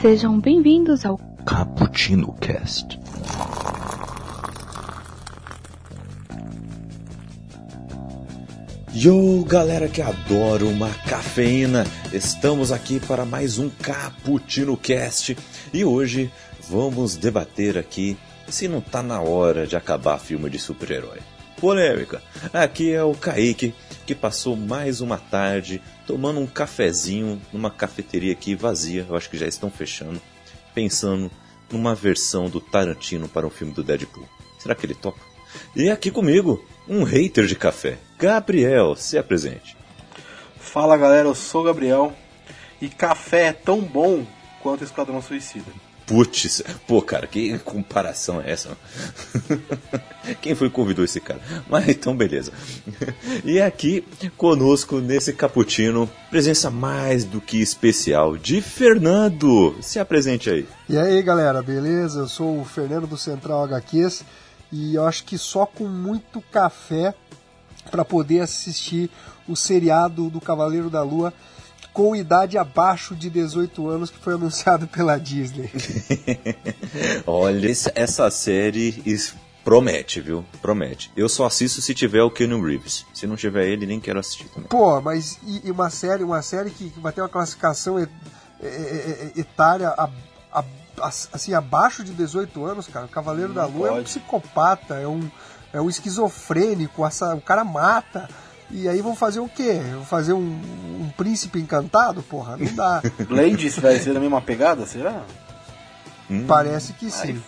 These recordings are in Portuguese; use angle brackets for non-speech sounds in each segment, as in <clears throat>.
Sejam bem-vindos ao Cappuccino Cast. Yo, galera que adora uma cafeína, estamos aqui para mais um Cappuccino Cast e hoje vamos debater aqui se não tá na hora de acabar filme de super-herói. Polêmica. Aqui é o Kaique que passou mais uma tarde tomando um cafezinho numa cafeteria aqui vazia, eu acho que já estão fechando, pensando numa versão do Tarantino para um filme do Deadpool. Será que ele topa? E aqui comigo, um hater de café, Gabriel, se apresente. Fala galera, eu sou o Gabriel e café é tão bom quanto Esquadrão Suicida. Putz, pô, cara, que comparação é essa? <laughs> Quem foi que convidou esse cara? Mas então, beleza. E aqui conosco nesse cappuccino, presença mais do que especial de Fernando. Se apresente aí. E aí, galera, beleza? Eu sou o Fernando do Central HQs e eu acho que só com muito café para poder assistir o seriado do Cavaleiro da Lua com idade abaixo de 18 anos que foi anunciado <laughs> pela Disney. <laughs> Olha, essa série promete, viu? Promete. Eu só assisto se tiver o Keanu Reeves. Se não tiver ele, nem quero assistir também. Pô, mas e, uma série, uma série que, vai ter uma classificação etária a, a, assim abaixo de 18 anos, cara. O Cavaleiro não da Lua pode. é um psicopata, é um é um esquizofrênico, essa, o cara mata. E aí vão fazer o quê? Vão fazer um, um príncipe encantado? Porra, não dá. <laughs> Blade vai ser a mesma pegada, será? Hum. Parece que sim.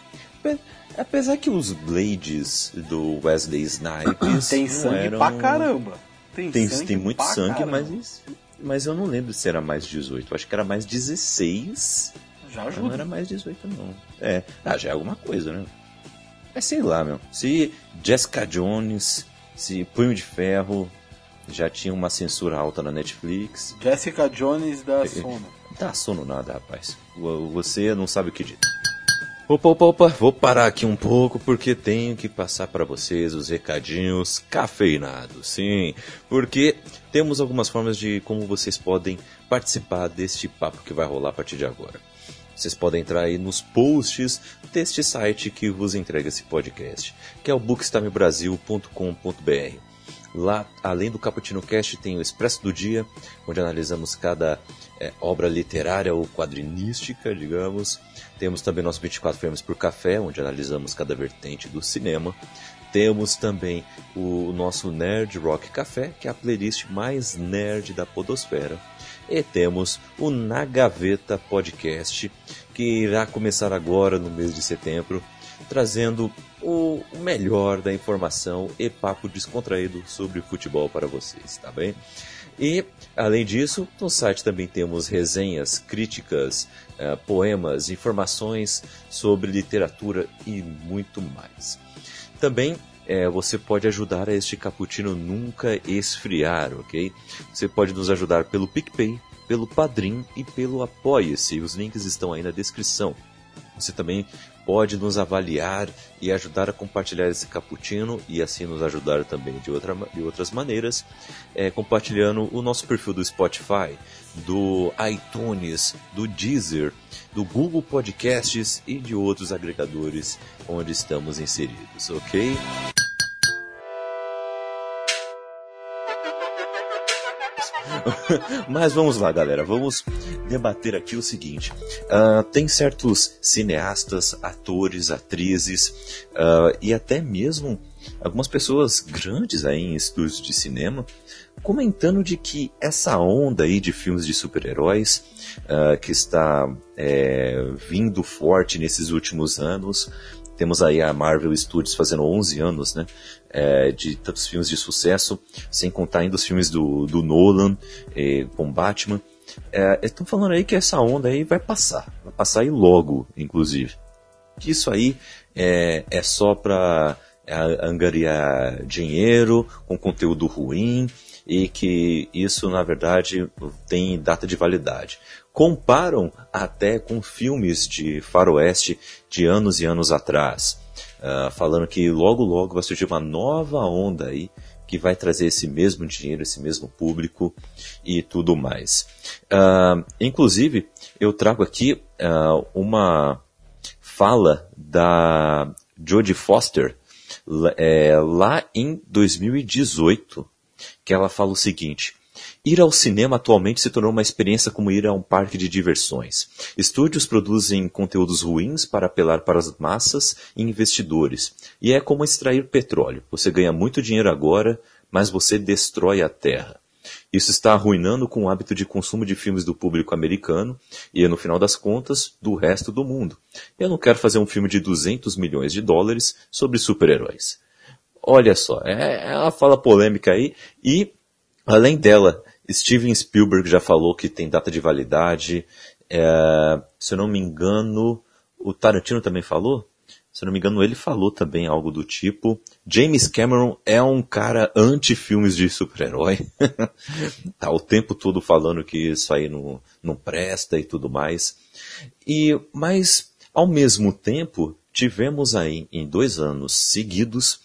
Apesar que os Blades do Wesley Snipes tem sangue eram... pra caramba. Tem, tem, sangue tem muito sangue, mas, mas eu não lembro se era mais 18. acho que era mais 16. Já ajuda. Não era mais 18, não. É, ah, já é alguma coisa, né? É sei lá, meu. Se Jessica Jones, se Punho de Ferro, já tinha uma censura alta na Netflix. Jessica Jones da sono. Dá sono nada, rapaz. Você não sabe o que diz. Opa, opa, opa, vou parar aqui um pouco porque tenho que passar para vocês os recadinhos cafeinados. Sim, porque temos algumas formas de como vocês podem participar deste papo que vai rolar a partir de agora. Vocês podem entrar aí nos posts deste site que vos entrega esse podcast, que é o bookstamebrasil.com.br. Lá, além do Caputino Cast, tem o Expresso do Dia, onde analisamos cada é, obra literária ou quadrinística, digamos. Temos também nosso 24 Frames por Café, onde analisamos cada vertente do cinema. Temos também o nosso Nerd Rock Café, que é a playlist mais nerd da podosfera. E temos o Na Gaveta Podcast, que irá começar agora no mês de setembro, trazendo o melhor da informação e papo descontraído sobre futebol para vocês, tá bem? E, além disso, no site também temos resenhas, críticas, uh, poemas, informações sobre literatura e muito mais. Também é, você pode ajudar a este cappuccino nunca esfriar, ok? Você pode nos ajudar pelo PicPay, pelo Padrim e pelo Apoia-se. Os links estão aí na descrição. Você também pode nos avaliar e ajudar a compartilhar esse cappuccino e assim nos ajudar também de, outra, de outras maneiras, é, compartilhando o nosso perfil do Spotify, do iTunes, do Deezer, do Google Podcasts e de outros agregadores onde estamos inseridos, ok? <laughs> Mas vamos lá, galera. Vamos debater aqui o seguinte: uh, tem certos cineastas, atores, atrizes uh, e até mesmo algumas pessoas grandes aí em estúdios de cinema comentando de que essa onda aí de filmes de super-heróis uh, que está é, vindo forte nesses últimos anos temos aí a Marvel Studios fazendo 11 anos, né? É, de tantos filmes de sucesso, sem contar ainda os filmes do, do Nolan é, com Batman. Estão é, falando aí que essa onda aí vai passar, vai passar aí logo, inclusive. Que isso aí é, é só para é, angariar dinheiro com conteúdo ruim e que isso na verdade tem data de validade comparam até com filmes de faroeste de anos e anos atrás, uh, falando que logo logo vai surgir uma nova onda aí que vai trazer esse mesmo dinheiro, esse mesmo público e tudo mais. Uh, inclusive, eu trago aqui uh, uma fala da Jodie Foster é, lá em 2018, que ela fala o seguinte. Ir ao cinema atualmente se tornou uma experiência como ir a um parque de diversões. Estúdios produzem conteúdos ruins para apelar para as massas e investidores. E é como extrair petróleo. Você ganha muito dinheiro agora, mas você destrói a terra. Isso está arruinando com o hábito de consumo de filmes do público americano e, no final das contas, do resto do mundo. Eu não quero fazer um filme de 200 milhões de dólares sobre super-heróis. Olha só, é, é uma fala polêmica aí e, além dela, Steven Spielberg já falou que tem data de validade. É, se eu não me engano, o Tarantino também falou? Se eu não me engano, ele falou também algo do tipo. James Cameron é um cara anti-filmes de super-herói. <laughs> tá o tempo todo falando que isso aí não, não presta e tudo mais. E, mas, ao mesmo tempo, tivemos aí, em dois anos seguidos,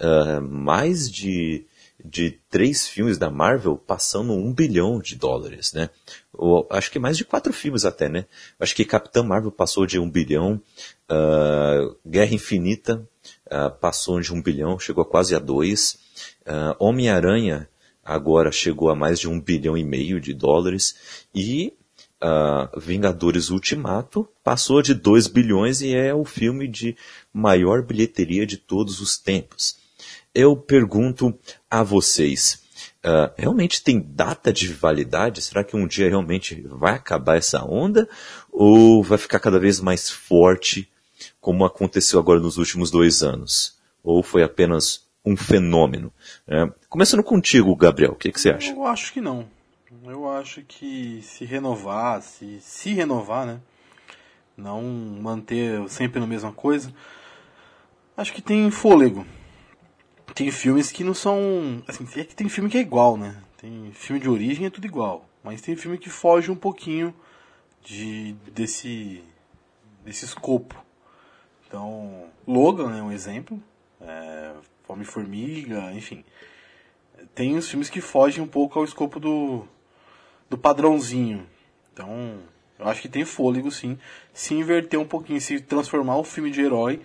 uh, mais de de três filmes da Marvel passando um bilhão de dólares, né? Ou, acho que mais de quatro filmes até, né? Acho que Capitã Marvel passou de um bilhão, uh, Guerra Infinita uh, passou de um bilhão, chegou quase a dois, uh, Homem-Aranha agora chegou a mais de um bilhão e meio de dólares e Vingadores Ultimato passou de 2 bilhões e é o filme de maior bilheteria de todos os tempos eu pergunto a vocês, uh, realmente tem data de validade? Será que um dia realmente vai acabar essa onda? Ou vai ficar cada vez mais forte, como aconteceu agora nos últimos dois anos? Ou foi apenas um fenômeno? Uh, começando contigo, Gabriel, o que, que você acha? Eu acho que não. Eu acho que se renovar, se, se renovar, né? Não manter sempre na mesma coisa. Acho que tem fôlego tem filmes que não são. Assim, é que tem filme que é igual, né? Tem filme de origem é tudo igual. Mas tem filme que foge um pouquinho de, desse, desse escopo. Então, Logan é um exemplo. É, Fome-Formiga, enfim. Tem uns filmes que fogem um pouco ao escopo do, do padrãozinho. Então, eu acho que tem fôlego sim. Se inverter um pouquinho, se transformar o filme de herói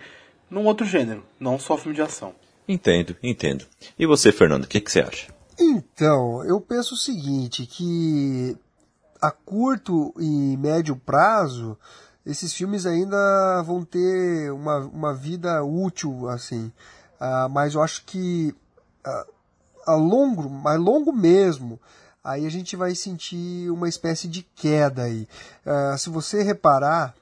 num outro gênero, não só filme de ação. Entendo, entendo. E você, Fernando, o que, que você acha? Então, eu penso o seguinte, que a curto e médio prazo, esses filmes ainda vão ter uma, uma vida útil, assim. Uh, mas eu acho que uh, a longo, mais longo mesmo, aí a gente vai sentir uma espécie de queda aí. Uh, se você reparar,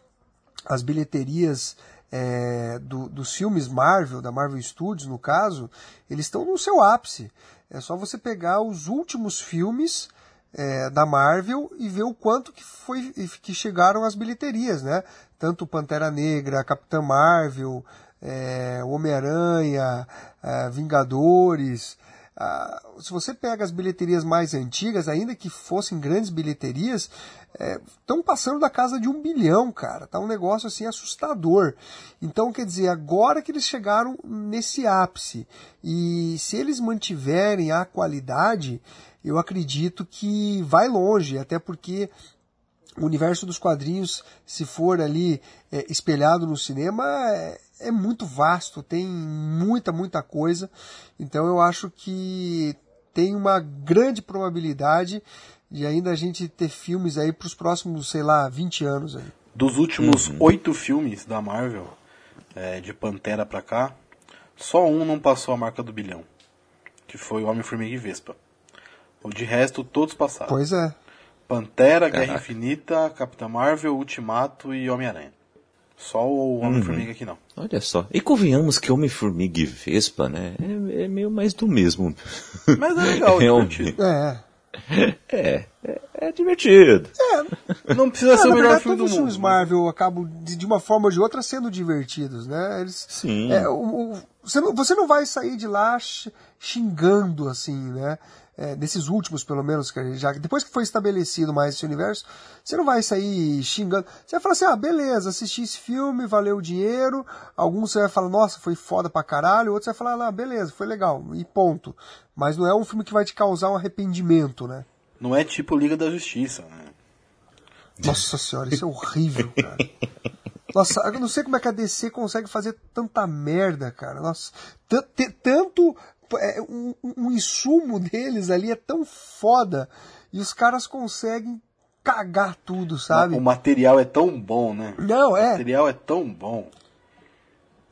as bilheterias é, do, dos filmes Marvel, da Marvel Studios no caso, eles estão no seu ápice. É só você pegar os últimos filmes é, da Marvel e ver o quanto que foi que chegaram as bilheterias, né? Tanto Pantera Negra, Capitã Marvel, é, Homem-Aranha, é, Vingadores, ah, se você pega as bilheterias mais antigas, ainda que fossem grandes bilheterias, estão é, passando da casa de um bilhão, cara. Tá um negócio assim assustador. Então, quer dizer, agora que eles chegaram nesse ápice e se eles mantiverem a qualidade, eu acredito que vai longe, até porque o universo dos quadrinhos, se for ali é, espelhado no cinema, é, é muito vasto, tem muita, muita coisa. Então eu acho que tem uma grande probabilidade de ainda a gente ter filmes aí para os próximos, sei lá, 20 anos aí. Dos últimos uhum. oito filmes da Marvel, é, de Pantera pra cá, só um não passou a marca do bilhão, que foi o Homem-Formiga e Vespa. O de resto, todos passaram. Pois é. Pantera, Guerra Infinita, Capitã Marvel, Ultimato e Homem-Aranha. Só o Homem-Formiga uhum. aqui não. Olha só. E convenhamos que Homem-Formiga e Vespa, né? É, é, meio mais do mesmo. Mas é legal, <laughs> é divertido. É. É, é, é, divertido. É, não precisa é, ser o melhor verdade, filme do mundo. Todos os filmes Marvel acabam, de, de, uma forma ou de outra, sendo divertidos, né? Eles, Sim. É, o, o, você, não, você não vai sair de lá xingando, assim, né? É, desses últimos, pelo menos, que já depois que foi estabelecido mais esse universo, você não vai sair xingando. Você vai falar assim, ah, beleza, assisti esse filme, valeu o dinheiro. Alguns você vai falar, nossa, foi foda pra caralho. Outros você vai falar, ah, beleza, foi legal, e ponto. Mas não é um filme que vai te causar um arrependimento, né? Não é tipo Liga da Justiça, né? Nossa senhora, isso é horrível, cara. Nossa, eu não sei como é que a DC consegue fazer tanta merda, cara. Nossa, tanto. É, um, um insumo deles ali é tão foda. E os caras conseguem cagar tudo, sabe? O material é tão bom, né? Não, é. O material é tão bom.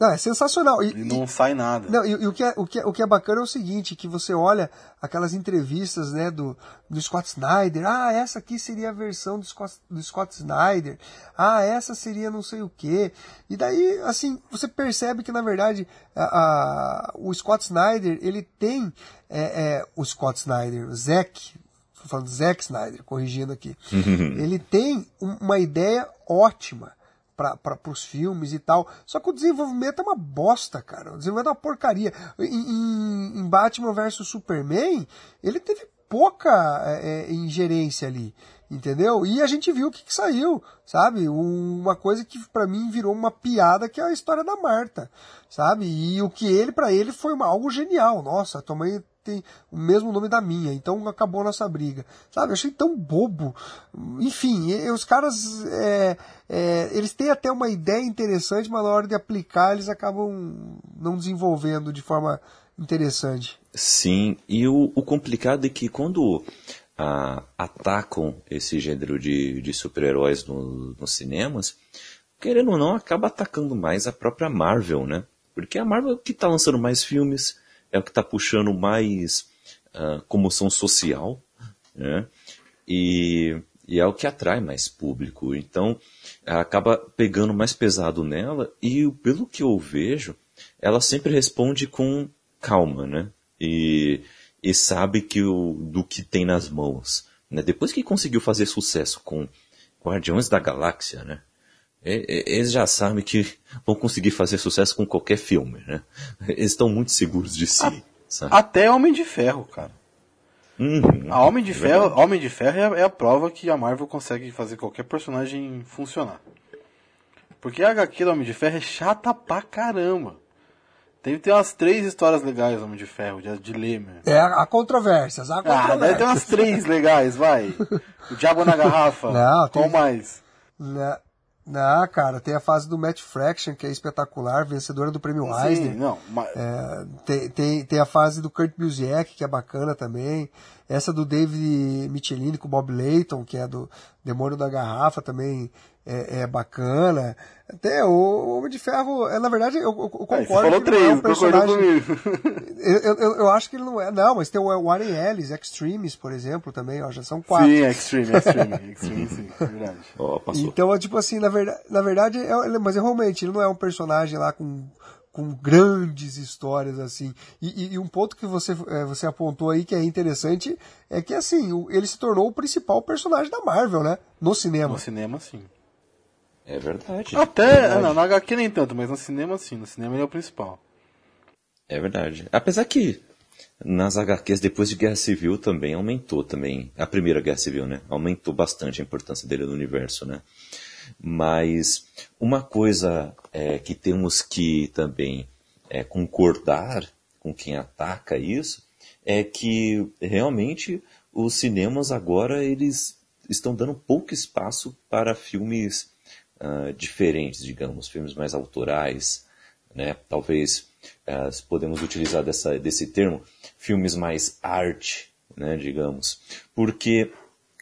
Não, é sensacional. E, e não sai nada. Não, e, e, o, que é, o, que é, o que é bacana é o seguinte, que você olha aquelas entrevistas né, do, do Scott Snyder, ah, essa aqui seria a versão do Scott, do Scott Snyder, ah, essa seria não sei o quê. E daí, assim, você percebe que, na verdade, a, a o Scott Snyder, ele tem é, é, o Scott Snyder, o Zack, falando Zack Snyder, corrigindo aqui, <laughs> ele tem uma ideia ótima para os filmes e tal. Só que o desenvolvimento é uma bosta, cara. O desenvolvimento é uma porcaria. Em, em Batman vs Superman, ele teve pouca é, é, ingerência ali, entendeu? E a gente viu o que, que saiu, sabe? Uma coisa que para mim virou uma piada que é a história da Marta, sabe? E o que ele para ele foi uma, algo genial. Nossa, mãe tem o mesmo nome da minha, então acabou a nossa briga. Sabe, eu achei tão bobo. Enfim, os caras, é, é, eles têm até uma ideia interessante, mas na hora de aplicar eles acabam não desenvolvendo de forma interessante. Sim, e o, o complicado é que quando ah, atacam esse gênero de, de super-heróis no, nos cinemas, querendo ou não, acaba atacando mais a própria Marvel, né? Porque a Marvel que está lançando mais filmes, é o que está puxando mais uh, comoção social, né? E, e, é o que atrai mais público. Então, acaba pegando mais pesado nela e, pelo que eu vejo, ela sempre responde com calma, né? E, e sabe que o, do que tem nas mãos. Né? Depois que conseguiu fazer sucesso com Guardiões da Galáxia, né? Eles já sabem que vão conseguir fazer sucesso com qualquer filme, né? Eles estão muito seguros de si. A, até Homem de Ferro, cara. Uhum, a Homem de é Ferro, Homem de Ferro é a, é a, prova que a Marvel consegue fazer qualquer personagem funcionar. Porque a HQ do Homem de Ferro é chata pra caramba. Tem, tem umas três histórias legais do Homem de Ferro, de, de ler, meu. É, há controvérsias, há controvérsias. Ah, deve ter umas três legais, vai. O Diabo na Garrafa. <laughs> Não, tem... Qual mais? Não. Ah, cara, tem a fase do Matt Fraction, que é espetacular, vencedora do prêmio Sim, Eisner. Não, mas... é, tem, tem, tem a fase do Kurt Busiek, que é bacana também. Essa do David Michelini com o Bob Layton, que é do Demônio da Garrafa, também é, é bacana. Até o Homem de Ferro, é, na verdade, eu, eu concordo. É, você falou três, é um personagem... <laughs> eu, eu, eu, acho que ele não é. Não, mas tem o Warren Ellis, Extremes, por exemplo, também, ó, já são quatro. Sim, Extreme, Extreme, <laughs> Extreme, sim, é verdade. Oh, então, é tipo assim, na verdade, na verdade é, mas realmente, ele não é um personagem lá com com grandes histórias assim. E, e, e um ponto que você, é, você apontou aí que é interessante é que assim, ele se tornou o principal personagem da Marvel, né? No cinema. No cinema, sim. É verdade. Até, é verdade. não, na HQ nem tanto, mas no cinema sim, no cinema ele é o principal. É verdade. Apesar que nas HQs depois de Guerra Civil também aumentou também, a primeira Guerra Civil, né? Aumentou bastante a importância dele no universo, né? Mas uma coisa é, que temos que também é, concordar com quem ataca isso é que realmente os cinemas agora eles estão dando pouco espaço para filmes uh, diferentes, digamos, filmes mais autorais, né? Talvez uh, podemos utilizar dessa, desse termo, filmes mais arte, né, digamos. Porque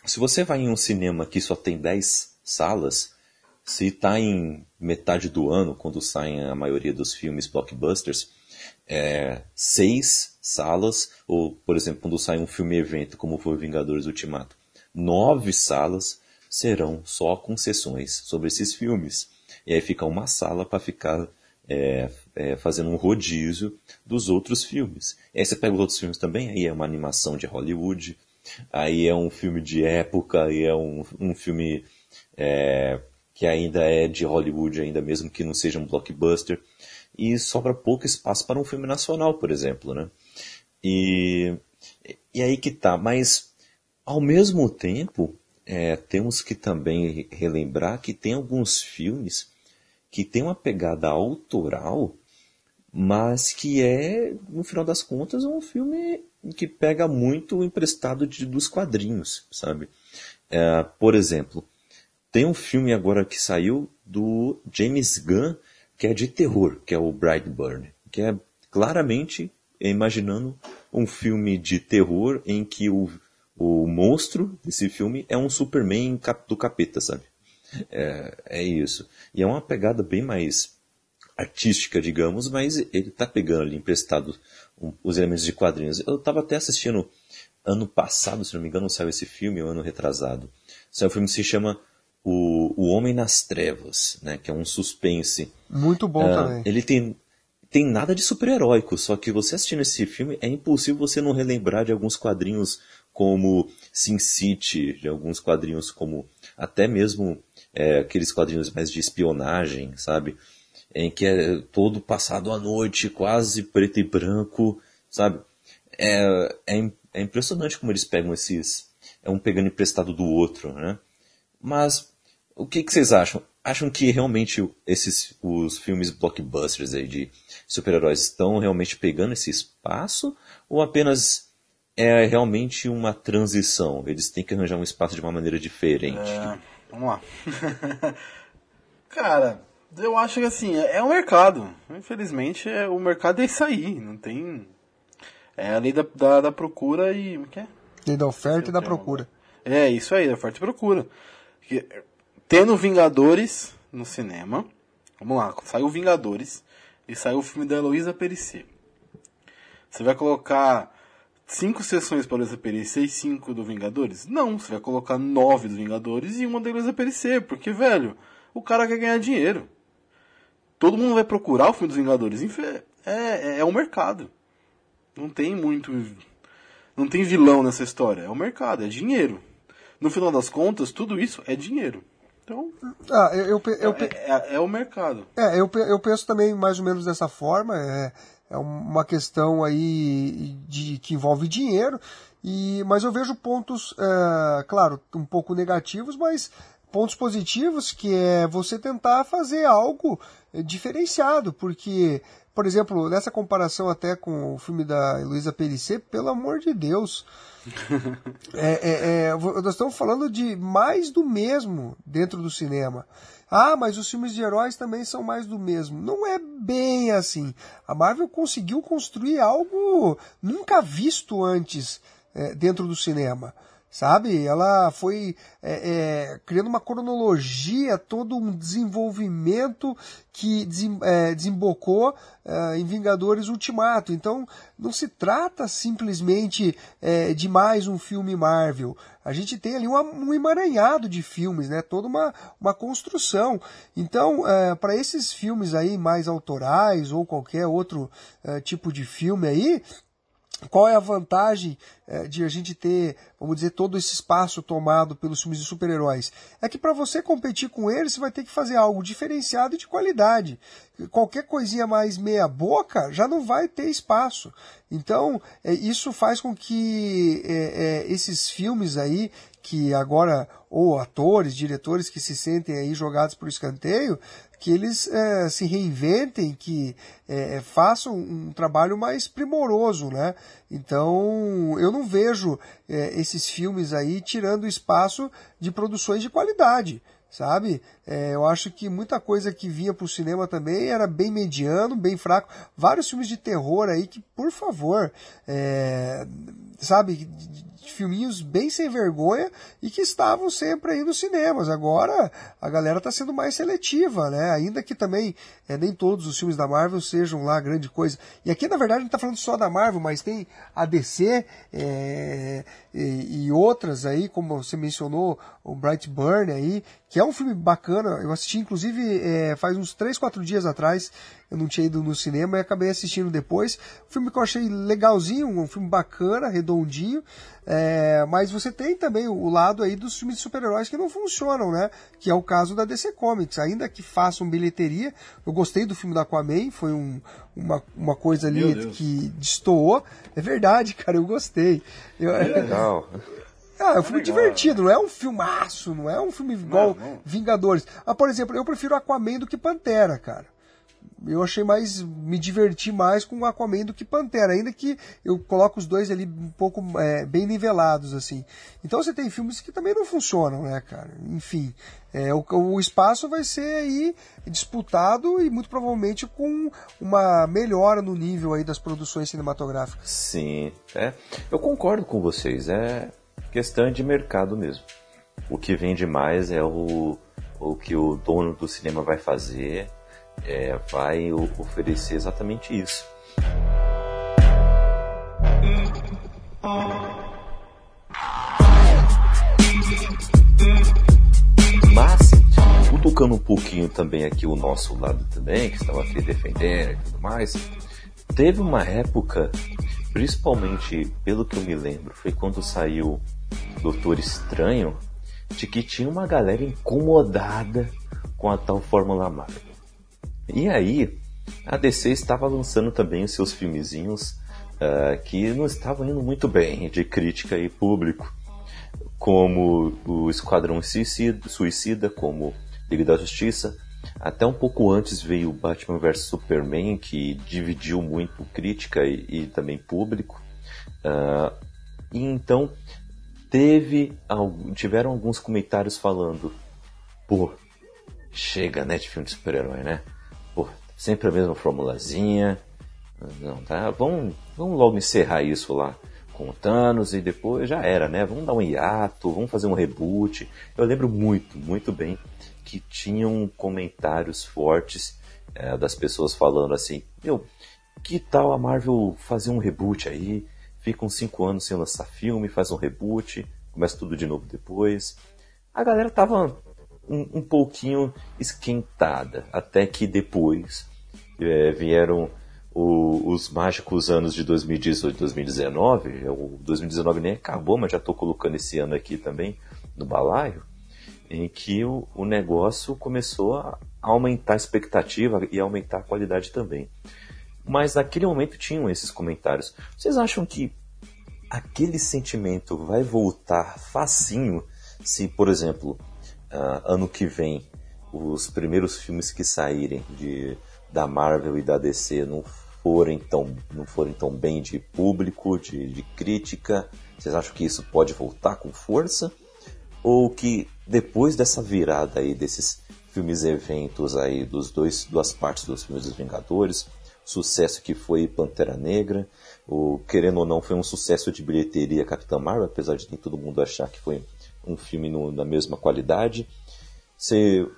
se você vai em um cinema que só tem 10 salas, se está em metade do ano, quando saem a maioria dos filmes blockbusters, é, seis salas, ou, por exemplo, quando sai um filme evento, como foi Vingadores Ultimato, nove salas serão só concessões sobre esses filmes. E aí fica uma sala para ficar é, é, fazendo um rodízio dos outros filmes. E aí você pega os outros filmes também, aí é uma animação de Hollywood, aí é um filme de época, aí é um, um filme é, que ainda é de Hollywood, ainda mesmo que não seja um blockbuster. E sobra pouco espaço para um filme nacional, por exemplo, né? E, e aí que tá, mas ao mesmo tempo, é, temos que também relembrar que tem alguns filmes que tem uma pegada autoral, mas que é, no final das contas, um filme que pega muito emprestado de, dos quadrinhos, sabe? É, por exemplo, tem um filme agora que saiu do James Gunn, que é de terror, que é o Brightburn, que é claramente imaginando um filme de terror em que o, o monstro desse filme é um Superman do capeta, sabe? É, é isso. E é uma pegada bem mais artística, digamos, mas ele tá pegando ali emprestado um, os elementos de quadrinhos. Eu estava até assistindo ano passado, se não me engano, saiu esse filme, ou ano retrasado. Saiu um filme que se chama o, o Homem nas Trevas, né, que é um suspense. Muito bom uh, também. Ele tem tem nada de super-heróico, só que você assistindo esse filme é impossível você não relembrar de alguns quadrinhos como Sin City, de alguns quadrinhos como até mesmo é, aqueles quadrinhos mais de espionagem, sabe? Em que é todo passado à noite, quase preto e branco, sabe? É, é, é impressionante como eles pegam esses. É um pegando emprestado do outro, né? Mas o que, que vocês acham? Acham que realmente esses os filmes blockbusters aí de super-heróis estão realmente pegando esse espaço ou apenas é realmente uma transição? Eles têm que arranjar um espaço de uma maneira diferente. É, vamos lá. <laughs> Cara, eu acho que assim, é, é um mercado. Infelizmente, é, o mercado é isso aí. Não tem. É a lei da, da, da procura e. O que é? Lei da oferta e da procura. É, isso aí, da oferta e procura. Tendo Vingadores no cinema. Vamos lá, saiu Vingadores e saiu o filme da Heloísa Perissé. Você vai colocar cinco sessões para Heloísa Perissé e cinco do Vingadores? Não, você vai colocar nove do Vingadores e uma da Heloísa Perissé, porque, velho, o cara quer ganhar dinheiro. Todo mundo vai procurar o filme dos Vingadores. É, é, é o mercado. Não tem muito. Não tem vilão nessa história. É o mercado, é dinheiro. No final das contas, tudo isso é dinheiro. Então, ah, eu, eu, eu, é, é, é, o mercado. É, eu, eu penso também mais ou menos dessa forma. É, é uma questão aí de que envolve dinheiro. E, mas eu vejo pontos, é, claro, um pouco negativos, mas pontos positivos que é você tentar fazer algo diferenciado, porque, por exemplo, nessa comparação até com o filme da Luísa Perissé, pelo amor de Deus, <laughs> é, é, é, nós estamos falando de mais do mesmo dentro do cinema. Ah, mas os filmes de heróis também são mais do mesmo. Não é bem assim. A Marvel conseguiu construir algo nunca visto antes é, dentro do cinema sabe? Ela foi é, é, criando uma cronologia, todo um desenvolvimento que desem, é, desembocou é, em Vingadores Ultimato. Então, não se trata simplesmente é, de mais um filme Marvel. A gente tem ali uma, um emaranhado de filmes, né? Toda uma, uma construção. Então, é, para esses filmes aí mais autorais ou qualquer outro tipo de filme aí, qual é a vantagem é, de a gente ter, vamos dizer, todo esse espaço tomado pelos filmes de super-heróis? É que para você competir com eles, você vai ter que fazer algo diferenciado e de qualidade. Qualquer coisinha mais meia-boca já não vai ter espaço. Então, é, isso faz com que é, esses filmes aí, que agora, ou atores, diretores que se sentem aí jogados por escanteio, que eles é, se reinventem, que é, façam um trabalho mais primoroso, né? Então, eu não vejo é, esses filmes aí tirando espaço de produções de qualidade, sabe? É, eu acho que muita coisa que vinha para o cinema também era bem mediano, bem fraco. Vários filmes de terror aí que, por favor, é, sabe, filminhos bem sem vergonha e que estavam sempre aí nos cinemas. Agora a galera está sendo mais seletiva, né? Ainda que também é, nem todos os filmes da Marvel sejam lá grande coisa. E aqui, na verdade, não está falando só da Marvel, mas tem a DC é, e, e, outras aí, como você mencionou, o Bright Burn aí, que é um filme bacana. Eu assisti, inclusive, é, faz uns 3, 4 dias atrás. Eu não tinha ido no cinema e acabei assistindo depois. Um filme que eu achei legalzinho, um filme bacana, redondinho. É, É, mas você tem também o lado aí dos filmes de super-heróis que não funcionam, né? Que é o caso da DC Comics. Ainda que façam bilheteria, eu gostei do filme da Aquaman, foi um, uma, uma coisa ali que destoou. É verdade, <laughs> cara, eu gostei. Eu, é legal. <laughs> Ah, é um filme é divertido, não é um filmaço, não é um filme igual não, não. Vingadores. Ah, por exemplo, eu prefiro Aquaman do que Pantera, cara eu achei mais. me diverti mais com Aquaman do que Pantera, ainda que eu coloco os dois ali um pouco é, bem nivelados, assim. Então você tem filmes que também não funcionam, né, cara? Enfim, é, o, o espaço vai ser aí disputado e muito provavelmente com uma melhora no nível aí das produções cinematográficas. Sim, é. Eu concordo com vocês, é questão de mercado mesmo. O que vende mais é o, o que o dono do cinema vai fazer é, vai oferecer exatamente isso. Mas, tocando um pouquinho também aqui o nosso lado também, que estava aqui defendendo e tudo mais, teve uma época, principalmente pelo que eu me lembro, foi quando saiu Doutor Estranho, de que tinha uma galera incomodada com a tal Fórmula Marvel. E aí, a DC estava lançando também os seus filmezinhos uh, que não estavam indo muito bem de crítica e público, como o Esquadrão Suicida, como Liga da Justiça. Até um pouco antes veio o Batman vs Superman, que dividiu muito crítica e, e também público. Uh, e então teve tiveram alguns comentários falando, pô, chega né de filme de super-herói, né? Sempre a mesma formulazinha. Não, tá? Vamos, vamos logo encerrar isso lá com o Thanos e depois já era, né? Vamos dar um hiato, vamos fazer um reboot. Eu lembro muito, muito bem que tinham comentários fortes é, das pessoas falando assim: Meu, que tal a Marvel fazer um reboot aí? Fica uns 5 anos sem lançar filme, faz um reboot, começa tudo de novo depois. A galera tava um, um pouquinho esquentada, até que depois é, vieram o, os mágicos anos de 2018 e 2019. O 2019 nem acabou, mas já estou colocando esse ano aqui também no balaio, em que o, o negócio começou a aumentar a expectativa e aumentar a qualidade também. Mas naquele momento tinham esses comentários. Vocês acham que aquele sentimento vai voltar facinho se, por exemplo, uh, ano que vem os primeiros filmes que saírem de, da Marvel e da DC não forem tão, não forem tão bem de público, de, de crítica, vocês acham que isso pode voltar com força? Ou que depois dessa virada aí desses filmes eventos aí dos dois duas partes dos filmes dos Vingadores, sucesso que foi Pantera Negra, o querendo ou não foi um sucesso de bilheteria Capitã Marvel, apesar de todo mundo achar que foi um filme no, na mesma qualidade.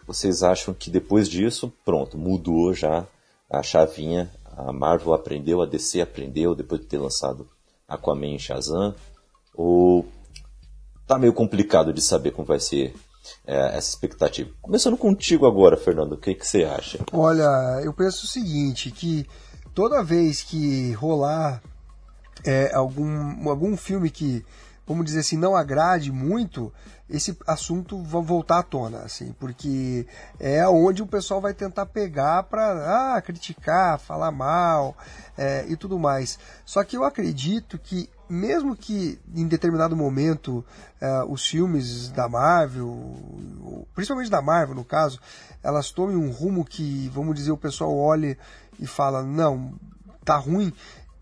vocês acham que depois disso, pronto, mudou já a chavinha, a Marvel aprendeu, a DC aprendeu depois de ter lançado Aquaman e Shazam? Ou tá meio complicado de saber como vai ser é, essa expectativa? Começando contigo agora, Fernando, o que, que você acha? Olha, eu penso o seguinte, que toda vez que rolar é, algum, algum filme que vamos dizer assim, não agrade muito, esse assunto vai voltar à tona, assim, porque é onde o pessoal vai tentar pegar para ah, criticar, falar mal é, e tudo mais. Só que eu acredito que mesmo que em determinado momento é, os filmes da Marvel, principalmente da Marvel no caso, elas tomem um rumo que, vamos dizer, o pessoal olhe e fala, não, tá ruim,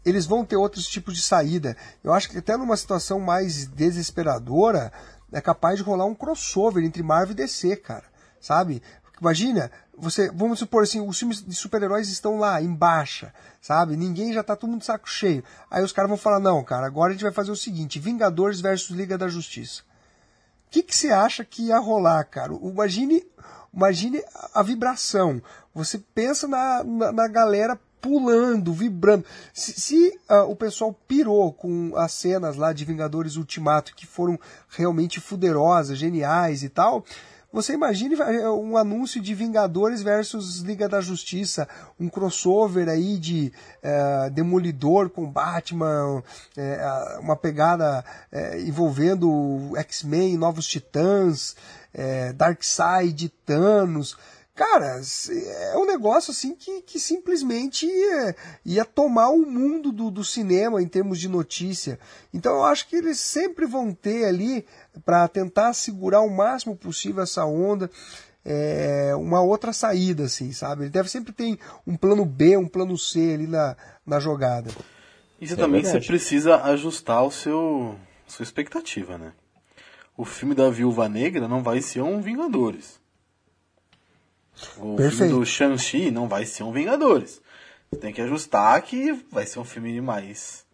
eles vão ter outros tipos de saída. Eu acho que até numa situação mais desesperadora, é capaz de rolar um crossover entre Marvel e DC, cara. Sabe? Imagina, você, vamos supor assim, os filmes de super-heróis estão lá em baixa, sabe? Ninguém já tá todo mundo de saco cheio. Aí os caras vão falar: "Não, cara, agora a gente vai fazer o seguinte: Vingadores versus Liga da Justiça". O que que você acha que ia rolar, cara? Imagine, imagine a vibração. Você pensa na, na, na galera pulando, vibrando. Se, se uh, o pessoal pirou com as cenas lá de Vingadores Ultimato, que foram realmente fuderosas, geniais e tal, Você imagine é, um anúncio de Vingadores versus Liga da Justiça, um crossover aí de é, Demolidor com Batman, é, uma pegada é, envolvendo X-Men, Novos Titãs, Darkseid, Thanos. Cara, é um negócio assim que, que simplesmente ia, ia tomar o mundo do, do, cinema em termos de notícia. Então eu acho que eles sempre vão ter ali, para tentar segurar o máximo possível essa onda, é, uma outra saída, assim, sabe? Ele deve sempre ter um plano B, um plano C ali na, na jogada. Isso é também você precisa ajustar o seu sua expectativa, né? O filme da Viúva Negra não vai ser um Vingadores. O Perfeito. filme do Shang-Chi não vai ser um Vingadores. Você tem que ajustar que vai ser um filme mais.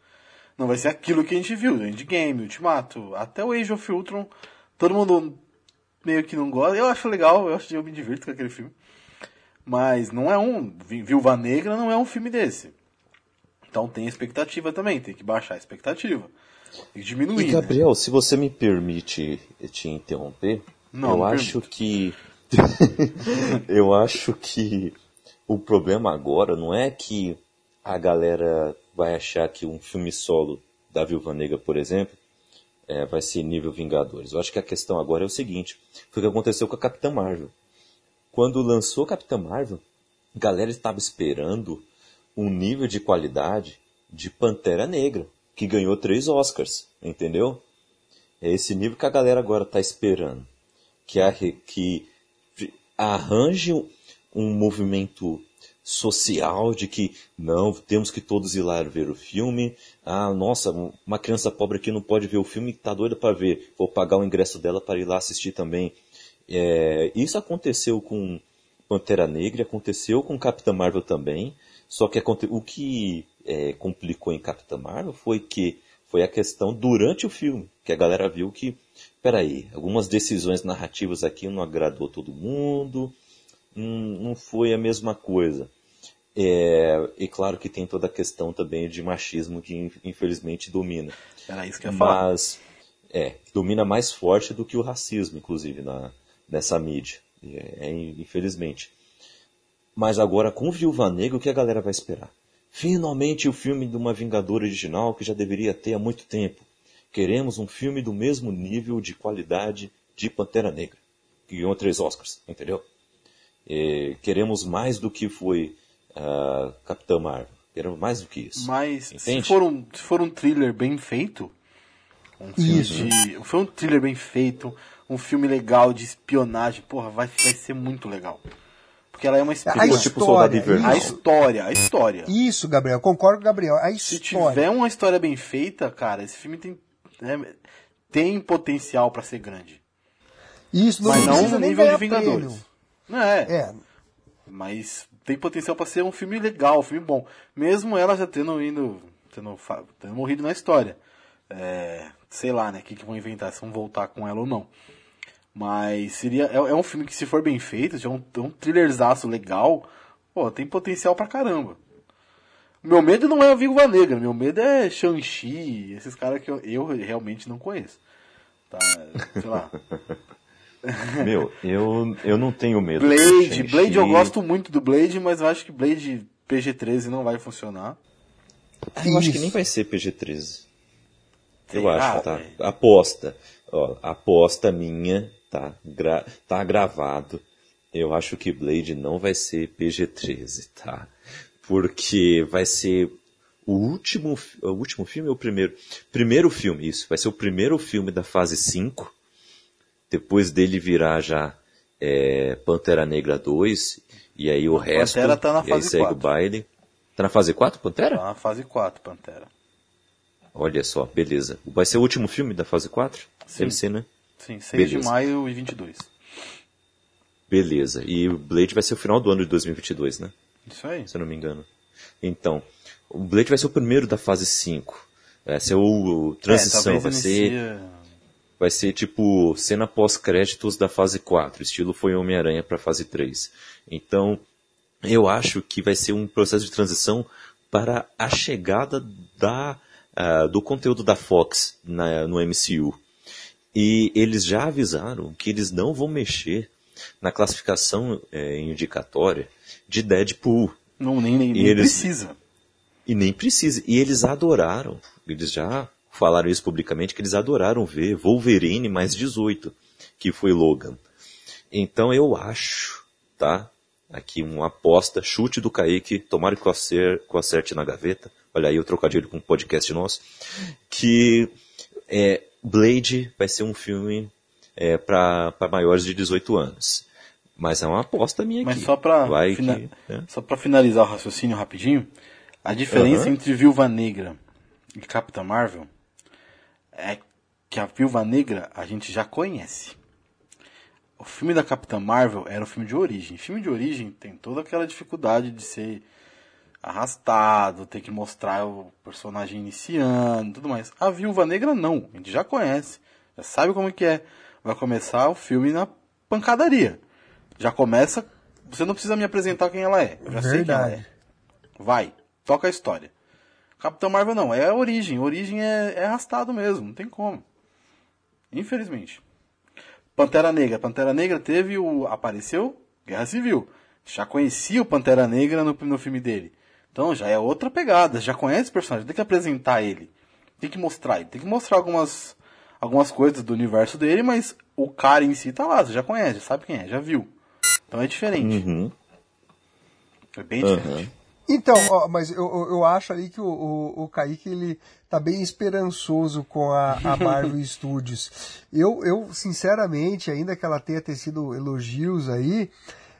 Não vai ser aquilo que a gente viu, Endgame, Ultimato, até o Age of Ultron. Todo mundo meio que não gosta. Eu acho legal, eu, acho, eu me divirto com aquele filme. Mas não é um. Viúva Negra não é um filme desse. Então tem expectativa também, tem que baixar a expectativa. Tem que diminuir. E né? Gabriel, né? se você me permite te interromper, não, eu acho permito. que <laughs> eu acho que o problema agora não é que a galera vai achar que um filme solo da Viúva Negra, por exemplo, é, vai ser nível Vingadores. Eu acho que a questão agora é o seguinte: foi o que aconteceu com a Capitã Marvel. Quando lançou Capitã Marvel, a galera estava esperando um nível de qualidade de Pantera Negra, que ganhou três Oscars, entendeu? É esse nível que a galera agora está esperando. Que, a, que arranje um movimento social de que não, temos que todos ir lá ver o filme. Ah, nossa, uma criança pobre aqui não pode ver o filme, está doida para ver. Vou pagar o ingresso dela para ir lá assistir também. É, isso aconteceu com Pantera Negra, aconteceu com Capitã Marvel também. Só que o que é, complicou em Capitã Marvel foi que foi a questão durante o filme, que a galera viu que peraí, algumas decisões narrativas aqui não agradou todo mundo, não, não foi a mesma coisa. É, e claro que tem toda a questão também de machismo que infelizmente domina. Era isso que eu ia falar. Mas, é, domina mais forte do que o racismo, inclusive, na, nessa mídia. É, infelizmente. Mas agora, com Viúva Negra, o que a galera vai esperar? Finalmente o filme de uma Vingadora original que já deveria ter há muito tempo. Queremos um filme do mesmo nível de qualidade de Pantera Negra, que ganhou três Oscars, entendeu? E queremos mais do que foi uh, Capitã Marvel. Queremos mais do que isso. Mas se for, um, se for um thriller bem feito, um filme isso. de, foi um thriller bem feito, um filme legal de espionagem, porra, vai, vai ser muito legal. Porque ela é uma espionagem. Tipo história, a história, a história. Isso, Gabriel, concordo com o Gabriel. A história. Se tiver uma história bem feita, cara, esse filme tem né, tem potencial para ser grande. Isso, não mas não no nível de Vingadores. Não é. é. Mas tem potencial para ser um filme legal, um filme bom. Mesmo ela já tendo indo, tendo, tendo morrido na história. É, sei lá, né? O que, que vão inventar, se vão voltar com ela ou não. Mas seria. É, é um filme que, se for bem feito, se é um, um thrillerzaço legal, pô, tem potencial pra caramba. Meu medo não é a Viúva Negra, meu medo é Shang-Chi, esses caras que eu, eu, realmente não conheço. Tá, sei lá. <laughs> Meu, eu, eu não tenho medo. Blade, Blade eu gosto muito do Blade, mas eu acho que Blade PG-13 não vai funcionar. Ah, eu acho que nem vai ser PG-13. Eu acho, tá? Aposta. Ó, aposta minha, tá? Gra tá gravado. Eu acho que Blade não vai ser PG-13, tá? porque vai ser o último, o último filme ou o primeiro? Primeiro filme, isso. Vai ser o primeiro filme da fase 5. Depois dele virar já é, Pantera Negra 2. E aí o resto. Pantera tá na fase e aí segue 4. o baile. Tá na fase 4, Pantera? Tá na fase 4, Pantera. Olha só, beleza. Vai ser o último filme da fase 4? Sim. Deve ser, né? Sim, 6 beleza. de maio e 22. Beleza. E o Blade vai ser o final do ano de 2022, né? Isso aí. Se eu não me engano. Então, o Blade vai ser o primeiro da fase 5. Vai ser o, o transição, é, vai inicia... ser vai ser tipo cena pós-créditos da fase 4, estilo foi Homem-Aranha para fase 3. Então, eu acho que vai ser um processo de transição para a chegada da, uh, do conteúdo da Fox na, no MCU. E eles já avisaram que eles não vão mexer na classificação é, indicatória de Deadpool. Não, nem, nem, nem eles, precisa. E nem precisa. E eles adoraram, eles já falaram isso publicamente, que eles adoraram ver Wolverine mais 18, que foi Logan. Então eu acho, tá? Aqui uma aposta, chute do Kaique, tomara que eu acerte, na gaveta. Olha aí o trocadilho com o podcast nosso. Que é, Blade vai ser um filme é, para maiores de 18 anos. Mas é uma aposta minha Mas aqui. só para fina... né? só para finalizar o raciocínio rapidinho, a diferença uhum. entre Viúva Negra e Capitã Marvel é que a Viúva Negra a gente já conhece. O filme da Capitã Marvel era o filme de origem. O filme de origem tem toda aquela dificuldade de ser arrastado, ter que mostrar o personagem iniciando, tudo mais. A Viúva Negra não, a gente já conhece, já sabe como que é. Vai começar o filme na pancadaria. Já começa, você não precisa me apresentar quem ela é, eu já Verdade. sei quem ela é. Vai, toca a história. Capitão Marvel não, é a origem. A origem é, é arrastado mesmo, não tem como. Infelizmente. Pantera Negra. Pantera Negra teve o. apareceu Guerra Civil. Já conhecia o Pantera Negra no, no filme dele. Então já é outra pegada. Já conhece o personagem, tem que apresentar ele. Tem que mostrar ele. Tem que mostrar algumas, algumas coisas do universo dele, mas o cara em si tá lá, você já conhece, já sabe quem é, já viu. Então é diferente. Uhum. É bem uhum. diferente. Então, ó, mas eu, eu acho ali que o, o, o Kaique ele tá bem esperançoso com a, a <laughs> Marvel Studios. Eu, eu, sinceramente, ainda que ela tenha tecido elogios aí,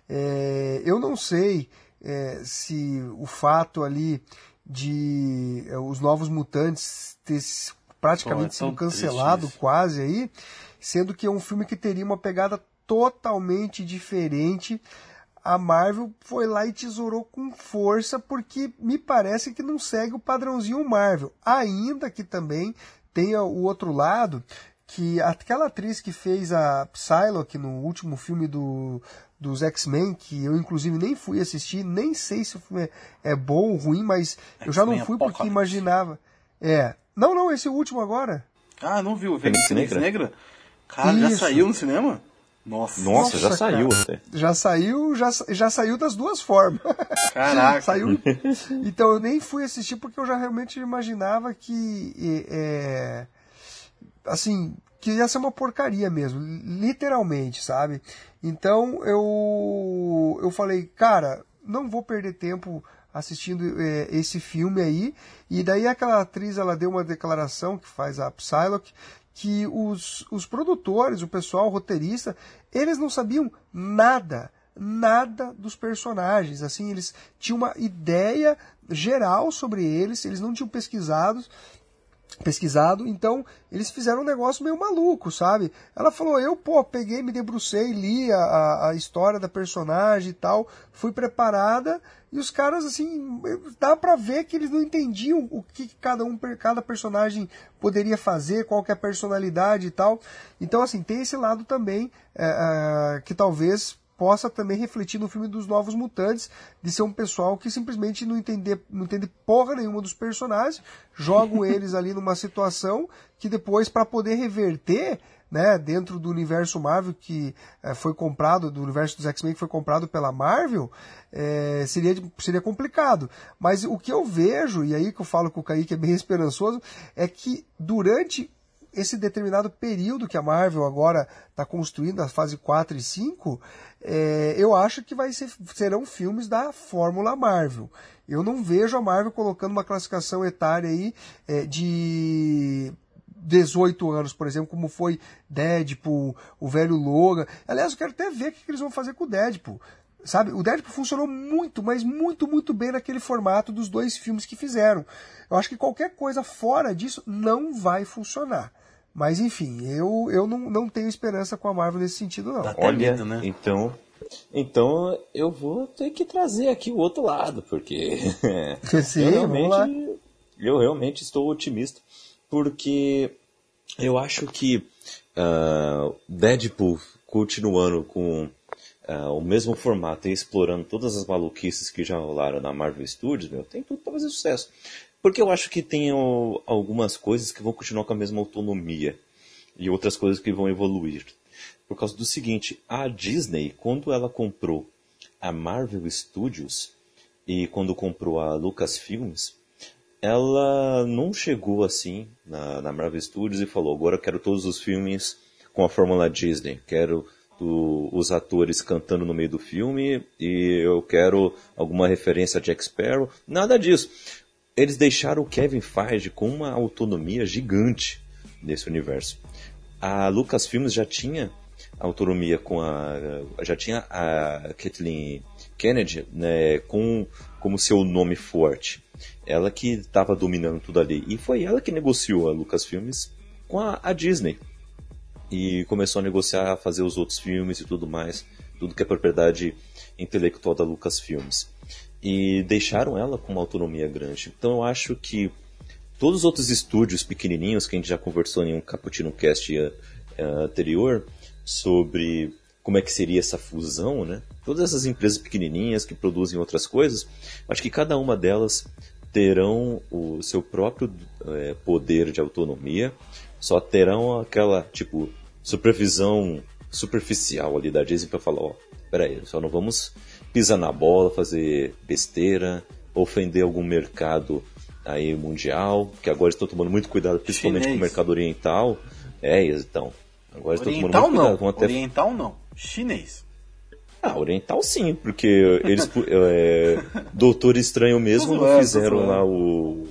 é, eu não sei é, se o fato ali de é, os novos mutantes ter praticamente Pô, é sido cancelado quase aí, sendo que é um filme que teria uma pegada totalmente diferente a Marvel foi lá e tesourou com força, porque me parece que não segue o padrãozinho Marvel. Ainda que também tenha o outro lado, que aquela atriz que fez a Psylocke no último filme do, dos X-Men, que eu inclusive nem fui assistir, nem sei se o filme é, é bom ou ruim, mas eu já não fui porque imaginava. É. Não, não, esse último agora. Ah, não viu? Fênix Negra? Negra? Cara, Isso. já saiu no cinema? Nossa, Nossa já saiu até. Já saiu, já, já saiu das duas formas. Caraca. <laughs> saiu. Então eu nem fui assistir porque eu já realmente imaginava que é, assim, que ia ser uma porcaria mesmo, literalmente, sabe? Então eu eu falei, cara, não vou perder tempo assistindo é, esse filme aí. E daí aquela atriz ela deu uma declaração que faz a Psylocke que os, os produtores, o pessoal, o roteirista, eles não sabiam nada, nada dos personagens. Assim, eles tinham uma ideia geral sobre eles, eles não tinham pesquisado, pesquisado, então eles fizeram um negócio meio maluco, sabe? Ela falou, eu, pô, peguei, me debrucei, li a, a história da personagem e tal, fui preparada, e os caras, assim, dá pra ver que eles não entendiam o que cada um, cada personagem poderia fazer, qual que é a personalidade e tal. Então, assim, tem esse lado também, é, é, que talvez possa também refletir no filme dos Novos Mutantes, de ser um pessoal que simplesmente não entende, não entende porra nenhuma dos personagens, jogam <laughs> eles ali numa situação que depois, para poder reverter, né, dentro do universo Marvel que é, foi comprado, do universo dos X-Men que foi comprado pela Marvel, é, seria, seria complicado. Mas o que eu vejo, e aí que eu falo que o Kaique é bem <laughs> esperançoso, é que durante esse determinado período que a Marvel agora está construindo, a fase 4 e 5, é, eu acho que vai ser, serão filmes da Fórmula Marvel. Eu não vejo a Marvel colocando uma classificação etária aí é, de 18 anos, por exemplo, como foi Deadpool, o velho Logan. Aliás, eu quero até ver o que eles vão fazer com o Deadpool. Sabe, o Deadpool funcionou muito, mas muito, muito bem naquele formato dos dois filmes que fizeram. Eu acho que qualquer coisa fora disso não vai funcionar. Mas enfim, eu, eu não, não tenho esperança com a Marvel nesse sentido, não. Olha, medo, né? então, então eu vou ter que trazer aqui o outro lado, porque <laughs> Sim, eu, realmente, eu realmente estou otimista, porque eu acho que uh, Deadpool continuando com uh, o mesmo formato e explorando todas as maluquices que já rolaram na Marvel Studios, meu, tem tudo para fazer sucesso. Porque eu acho que tem algumas coisas que vão continuar com a mesma autonomia. e outras coisas que vão evoluir. Por causa do seguinte, a Disney, quando ela comprou a Marvel Studios e quando comprou a Lucasfilms, ela não chegou assim na, na Marvel Studios e falou: agora eu quero todos os filmes com a fórmula Disney, quero do, os atores cantando no meio do filme e eu quero alguma referência a Jack Sparrow. Nada disso. Eles deixaram o Kevin Feige com uma autonomia gigante nesse universo. A Lucasfilms já tinha autonomia com a já tinha a Kathleen Kennedy né, com como seu nome forte. Ela que estava dominando tudo ali e foi ela que negociou a Lucasfilms com a, a Disney e começou a negociar, a fazer os outros filmes e tudo mais, tudo que é propriedade intelectual da Lucasfilmes. E deixaram ela com uma autonomia grande. Então eu acho que todos os outros estúdios pequenininhos que a gente já conversou em um Cappuccino Cast uh, anterior sobre como é que seria essa fusão, né? Todas essas empresas pequenininhas que produzem outras coisas, acho que cada uma delas terão o seu próprio é, poder de autonomia, só terão aquela, tipo, supervisão superficial ali da Disney para falar, ó, peraí, só não vamos pisar na bola, fazer besteira, ofender algum mercado aí mundial, que agora estão tomando muito cuidado, principalmente Chinês. com o mercado oriental. É, então. Agora oriental estão tomando muito cuidado. Não. Até... Oriental não, chinês. Ah, oriental sim, porque eles, <laughs> é, Doutor Estranho mesmo não fizeram lá o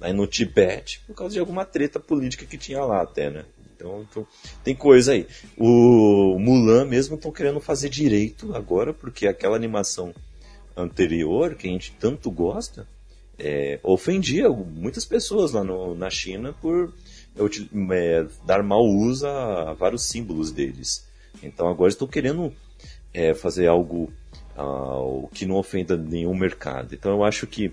aí no Tibete por causa de alguma treta política que tinha lá até, né? Então, então tem coisa aí. O Mulan mesmo estão querendo fazer direito agora, porque aquela animação anterior, que a gente tanto gosta, é, ofendia muitas pessoas lá no, na China por é, dar mau uso a, a, vários símbolos deles. Então agora estão querendo é, fazer algo uh, que não ofenda nenhum mercado. Então eu acho que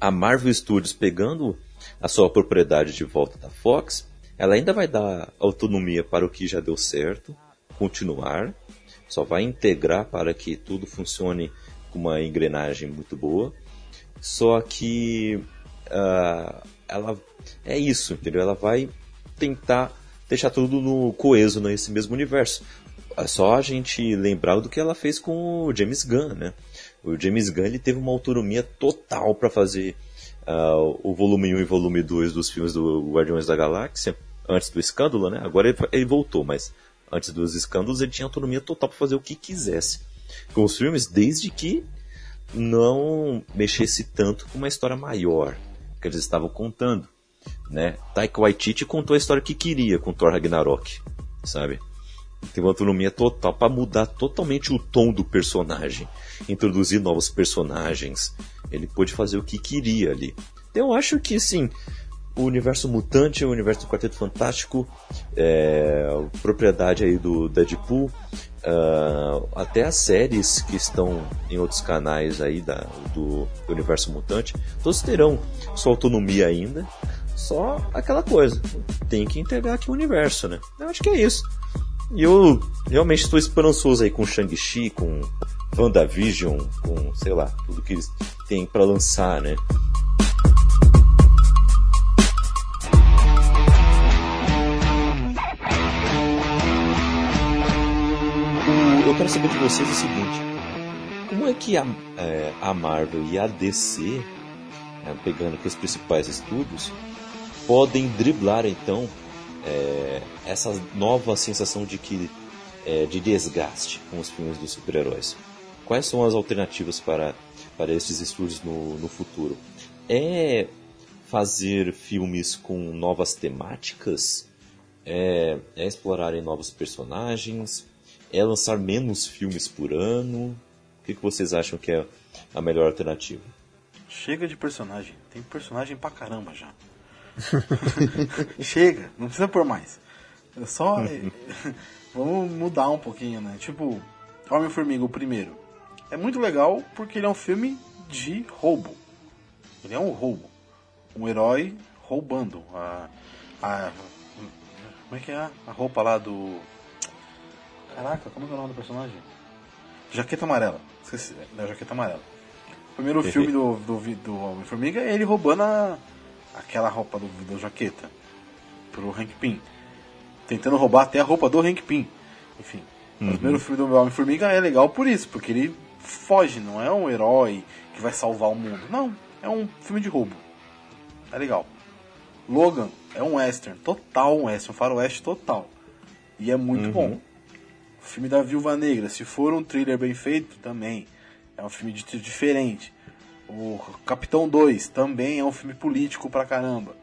a Marvel Studios pegando a sua propriedade de volta da Fox, ela ainda vai dar autonomia para o que já deu certo, continuar, só vai integrar para que tudo funcione com uma engrenagem muito boa. Só que uh, ela é isso, entendeu? Ela vai tentar deixar tudo no coeso nesse mesmo universo. É só a gente lembrar do que ela fez com o James Gunn, né? O James Gunn ele teve uma autonomia total para fazer uh, o volume 1 e volume 2 dos filmes do Guardiões da Galáxia, antes do escândalo, né? Agora ele, ele voltou, mas antes dos escândalos ele tinha autonomia total para fazer o que quisesse com os filmes, desde que não mexesse tanto com uma história maior que eles estavam contando, né? Taika Waititi contou a história que queria com Thor Ragnarok, sabe? Tem uma autonomia total para mudar totalmente o tom do personagem, introduzir novos personagens. Ele pôde fazer o que queria ali. Eu acho que sim, o universo mutante, o universo do Quarteto Fantástico, é, propriedade aí do Deadpool, uh, até as séries que estão em outros canais aí da, do, do universo mutante, todos terão sua autonomia ainda. Só aquela coisa, tem que integrar aqui o universo, né? Eu acho que é isso. E eu realmente estou esperançoso aí com Shang-Chi, com WandaVision, com, sei lá, tudo que eles têm para lançar, né? Eu quero saber de vocês o seguinte: como é que a, é, a Marvel e a DC, é, pegando aqui os principais estúdios, podem driblar então é, essa nova sensação de que é, de desgaste com os filmes dos super-heróis. Quais são as alternativas para, para esses estúdios no, no futuro? É fazer filmes com novas temáticas? É, é explorarem novos personagens? É lançar menos filmes por ano? O que, que vocês acham que é a melhor alternativa? Chega de personagem. Tem personagem pra caramba já. <laughs> Chega, não precisa por mais. É só. <laughs> vamos mudar um pouquinho, né? Tipo, Homem-Formiga, o primeiro. É muito legal porque ele é um filme de roubo. Ele é um roubo. Um herói roubando. A, a, como é que é a roupa lá do. Caraca, como é, é o nome do personagem? Jaqueta Amarela. Esqueci, é Jaqueta Amarela. O primeiro filme do, do, do Homem-Formiga é ele roubando a, aquela roupa do, do Jaqueta pro Hank Pym. tentando roubar até a roupa do Hank Pym. Enfim, uhum. o primeiro filme do Homem-Formiga é legal por isso, porque ele foge, não é um herói que vai salvar o mundo. Não, é um filme de roubo. É legal. Logan é um western, total um western, um faroeste total. E é muito uhum. bom. O filme da Viúva Negra, se for um thriller bem feito, também. É um filme de, diferente. O Capitão 2 também é um filme político pra caramba.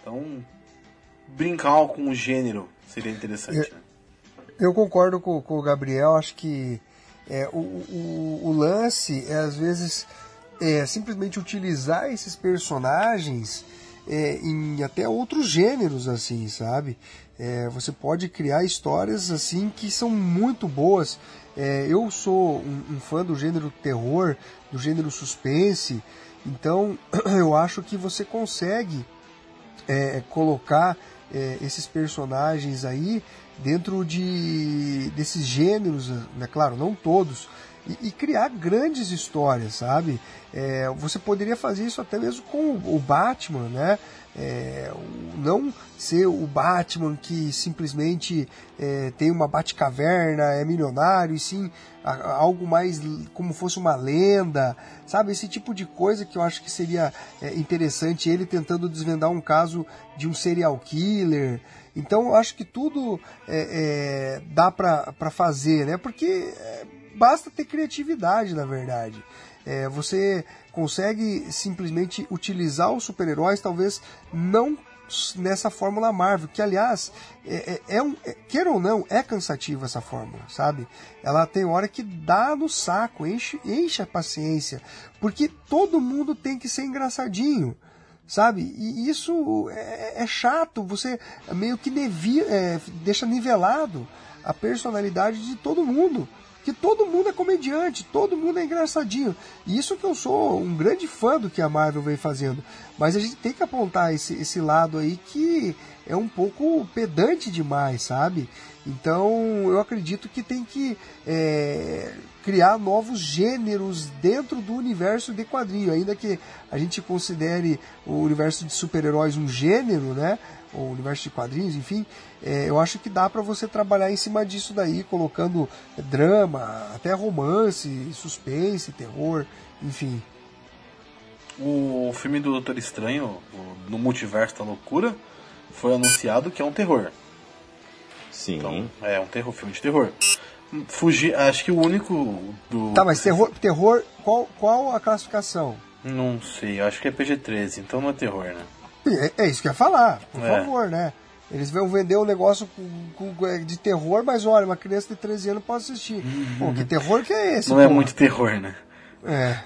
Então, brincar com o gênero seria interessante. Eu, né? eu concordo com, com, o Gabriel, acho que é, o, o, o, lance é às vezes é, simplesmente utilizar esses personagens é, em até outros gêneros, assim, sabe? É, você pode criar histórias assim que são muito boas. É, eu sou um, um, fã do gênero terror, do gênero suspense, então <clears throat> eu acho que você consegue é, colocar é, esses personagens aí dentro de desses gêneros, né? Claro, não todos, e, e criar grandes histórias, sabe? É, você poderia fazer isso até mesmo com o Batman, né? É, não ser o Batman que simplesmente é, tem uma Batcaverna, é milionário, e sim a, algo mais como fosse uma lenda, sabe? Esse tipo de coisa que eu acho que seria é, interessante ele tentando desvendar um caso de um serial killer. Então eu acho que tudo é, é, dá para fazer, né? Porque é, basta ter criatividade, na verdade. É, você consegue simplesmente utilizar os super-heróis, talvez não nessa fórmula Marvel, que aliás, é, é, é um, é, queira ou não, é cansativa essa fórmula, sabe? Ela tem hora que dá no saco, enche, enche a paciência, porque todo mundo tem que ser engraçadinho, sabe? E isso é, é chato, você meio que é, deixa nivelado a personalidade de todo mundo que todo mundo é comediante, todo mundo é engraçadinho. E isso que eu sou um grande fã do que a Marvel vem fazendo. Mas a gente tem que apontar esse, esse lado aí que é um pouco pedante demais, sabe? Então eu acredito que tem que é, criar novos gêneros dentro do universo de quadrinho, ainda que a gente considere o universo de super-heróis um gênero, né? o universo de quadrinhos, enfim, é, eu acho que dá para você trabalhar em cima disso daí, colocando drama, até romance, suspense, terror, enfim. O filme do Doutor Estranho, no Multiverso da Loucura, foi anunciado que é um terror. Sim. Então, é um terror, filme de terror. Fugir, acho que o único do. Tá, mas terror, terror qual, qual a classificação? Não sei, acho que é PG-13, então não é terror, né? É, é isso que eu ia falar, por é. favor, né? Eles vão vender um negócio com, com, é, de terror, mas olha, uma criança de 13 anos pode assistir. Uhum. Pô, que terror que é esse? Não é muito terror, né? É.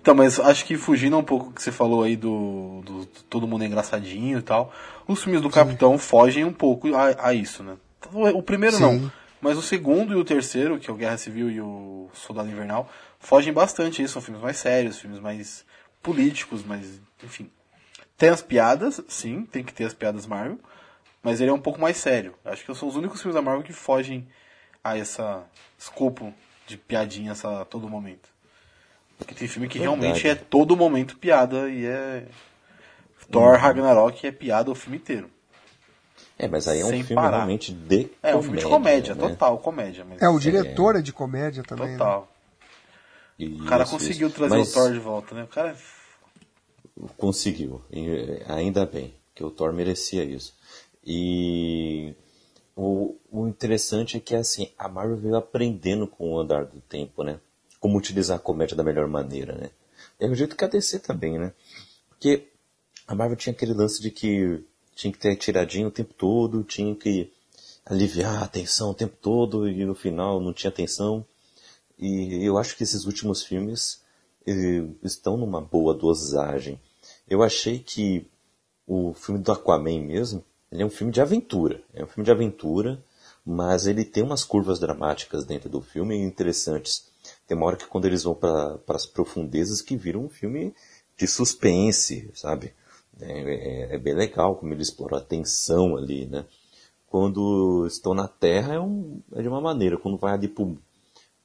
Então, mas acho que fugindo um pouco do que você falou aí do, do, do Todo Mundo é Engraçadinho e tal, os filmes do Sim. Capitão fogem um pouco a, a, isso, né? O primeiro Sim. não, mas o segundo e o terceiro, que é o Guerra Civil e o Soldado Invernal, fogem bastante isso. São filmes mais sérios, filmes mais políticos, mas, enfim, tem as piadas, sim, tem que ter as piadas Marvel, mas ele é um pouco mais sério. Acho que são os únicos filmes da Marvel que fogem a essa escopo de piadinhas a todo momento. Porque tem filme que Verdade. realmente é todo momento piada e é. Thor uhum. Ragnarok é piada o filme inteiro. É, mas aí é um Sem filme parar. realmente de É, é um filme de comédia, né? total, comédia. Mas... É, o diretor é, é de comédia também. Né? Total. Né? o cara conseguiu isso. trazer mas... o Thor de volta, né? O cara é conseguiu, ainda bem, que o Thor merecia isso. E o, o interessante é que assim, a Marvel veio aprendendo com o andar do tempo, né? Como utilizar a comédia da melhor maneira, né? É o jeito que a DC também, né? Porque a Marvel tinha aquele lance de que tinha que ter tiradinho o tempo todo, tinha que aliviar a tensão o tempo todo e no final não tinha tensão. E eu acho que esses últimos filmes estão numa boa dosagem. Eu achei que o filme do Aquaman mesmo, ele é um filme de aventura. É um filme de aventura, mas ele tem umas curvas dramáticas dentro do filme interessantes. Tem uma hora que quando eles vão para as profundezas que viram um filme de suspense, sabe? É, é, é, bem legal como ele explora a tensão ali, né? Quando estão na Terra é, um, é de uma maneira, quando vai ali pro,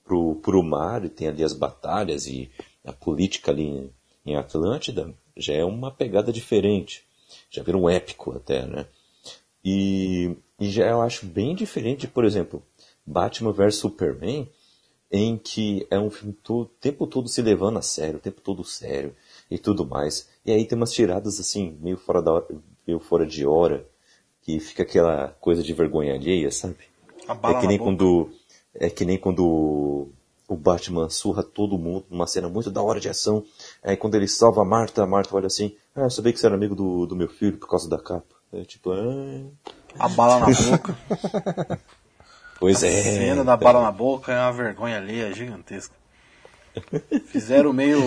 pro, pro mar e tem ali as batalhas e a política ali em Atlântida já é uma pegada diferente. Já vira um épico até, né? E E já eu acho bem diferente, por exemplo, Batman vs Superman, em que é um filme o tempo todo se levando a sério, o tempo todo sério e tudo mais. E aí tem umas tiradas assim, meio fora da hora, meio fora de hora, que fica aquela coisa de vergonha alheia, sabe? É que nem quando é que nem quando o Batman surra todo mundo numa cena muito da hora de ação. Aí quando ele salva a Marta, a Marta olha assim, ah, eu sabia que você era amigo do, do meu filho por causa da capa. É tipo, ah... A bala na boca. <laughs> pois a é. A cena da bala na boca é uma vergonha alheia gigantesca. Fizeram meio.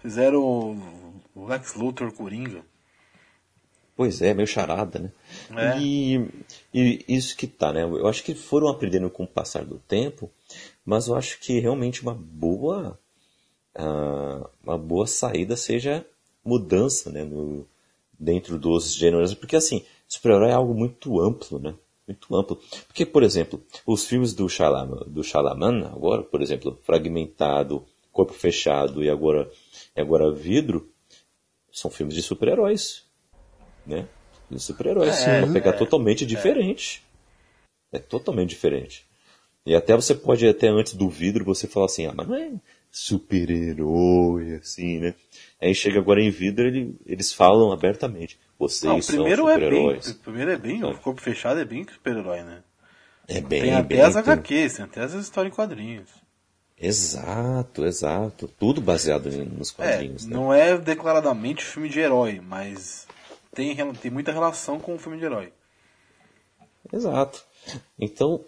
Fizeram o Lex Luthor Coringa. Pois é, meio charada, né? É. E, e, isso que tá, né? Eu acho que foram aprendendo com o passar do tempo, mas eu acho que realmente uma boa uh, uma boa saída seja mudança, né? No, dentro dos gêneros, porque assim, super-herói é algo muito amplo, né? Muito amplo. Porque, por exemplo, os filmes do Shalaman, do Shalaman agora, por exemplo, Fragmentado, Corpo Fechado e agora, agora Vidro, são filmes de super-heróis né? De super-heróis. É, vai pegar é, totalmente é. diferente. É totalmente diferente. E até você pode, até antes do vidro, você falar assim, ah, mas não é super-herói, assim, né? Aí chega agora em vidro, ele, eles falam abertamente. Vocês não, são super-heróis. É bem, o primeiro é bem, o corpo fechado é bem super-herói, né? É bem, Tem até bem, as HQs, tem até as histórias em quadrinhos. Exato, exato. Tudo baseado nos quadrinhos. É, né? Não é declaradamente filme de herói, mas tem, tem muita relação com o filme de herói. Exato. Então,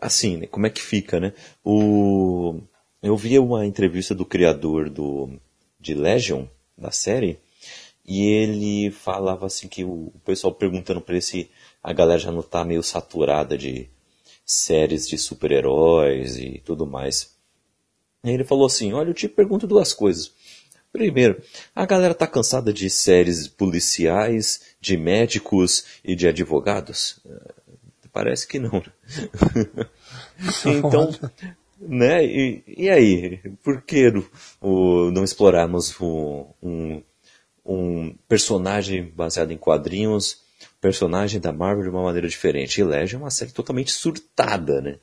assim, né, como é que fica, né? O, eu vi uma entrevista do criador do, de Legion, da série, e ele falava assim que o, pessoal perguntando para ele se a galera já não tá meio saturada de séries de super-heróis e tudo mais. E ele falou assim, olha, eu te pergunto duas coisas. Primeiro, a galera tá cansada de séries policiais, de médicos e de advogados? É, parece que não. Né? <laughs> <laughs> então, né? E, e, aí, por que o, não explorarmos o, um, um personagem baseado em quadrinhos, personagem da Marvel de uma maneira diferente? E Legion é uma série totalmente surtada, né?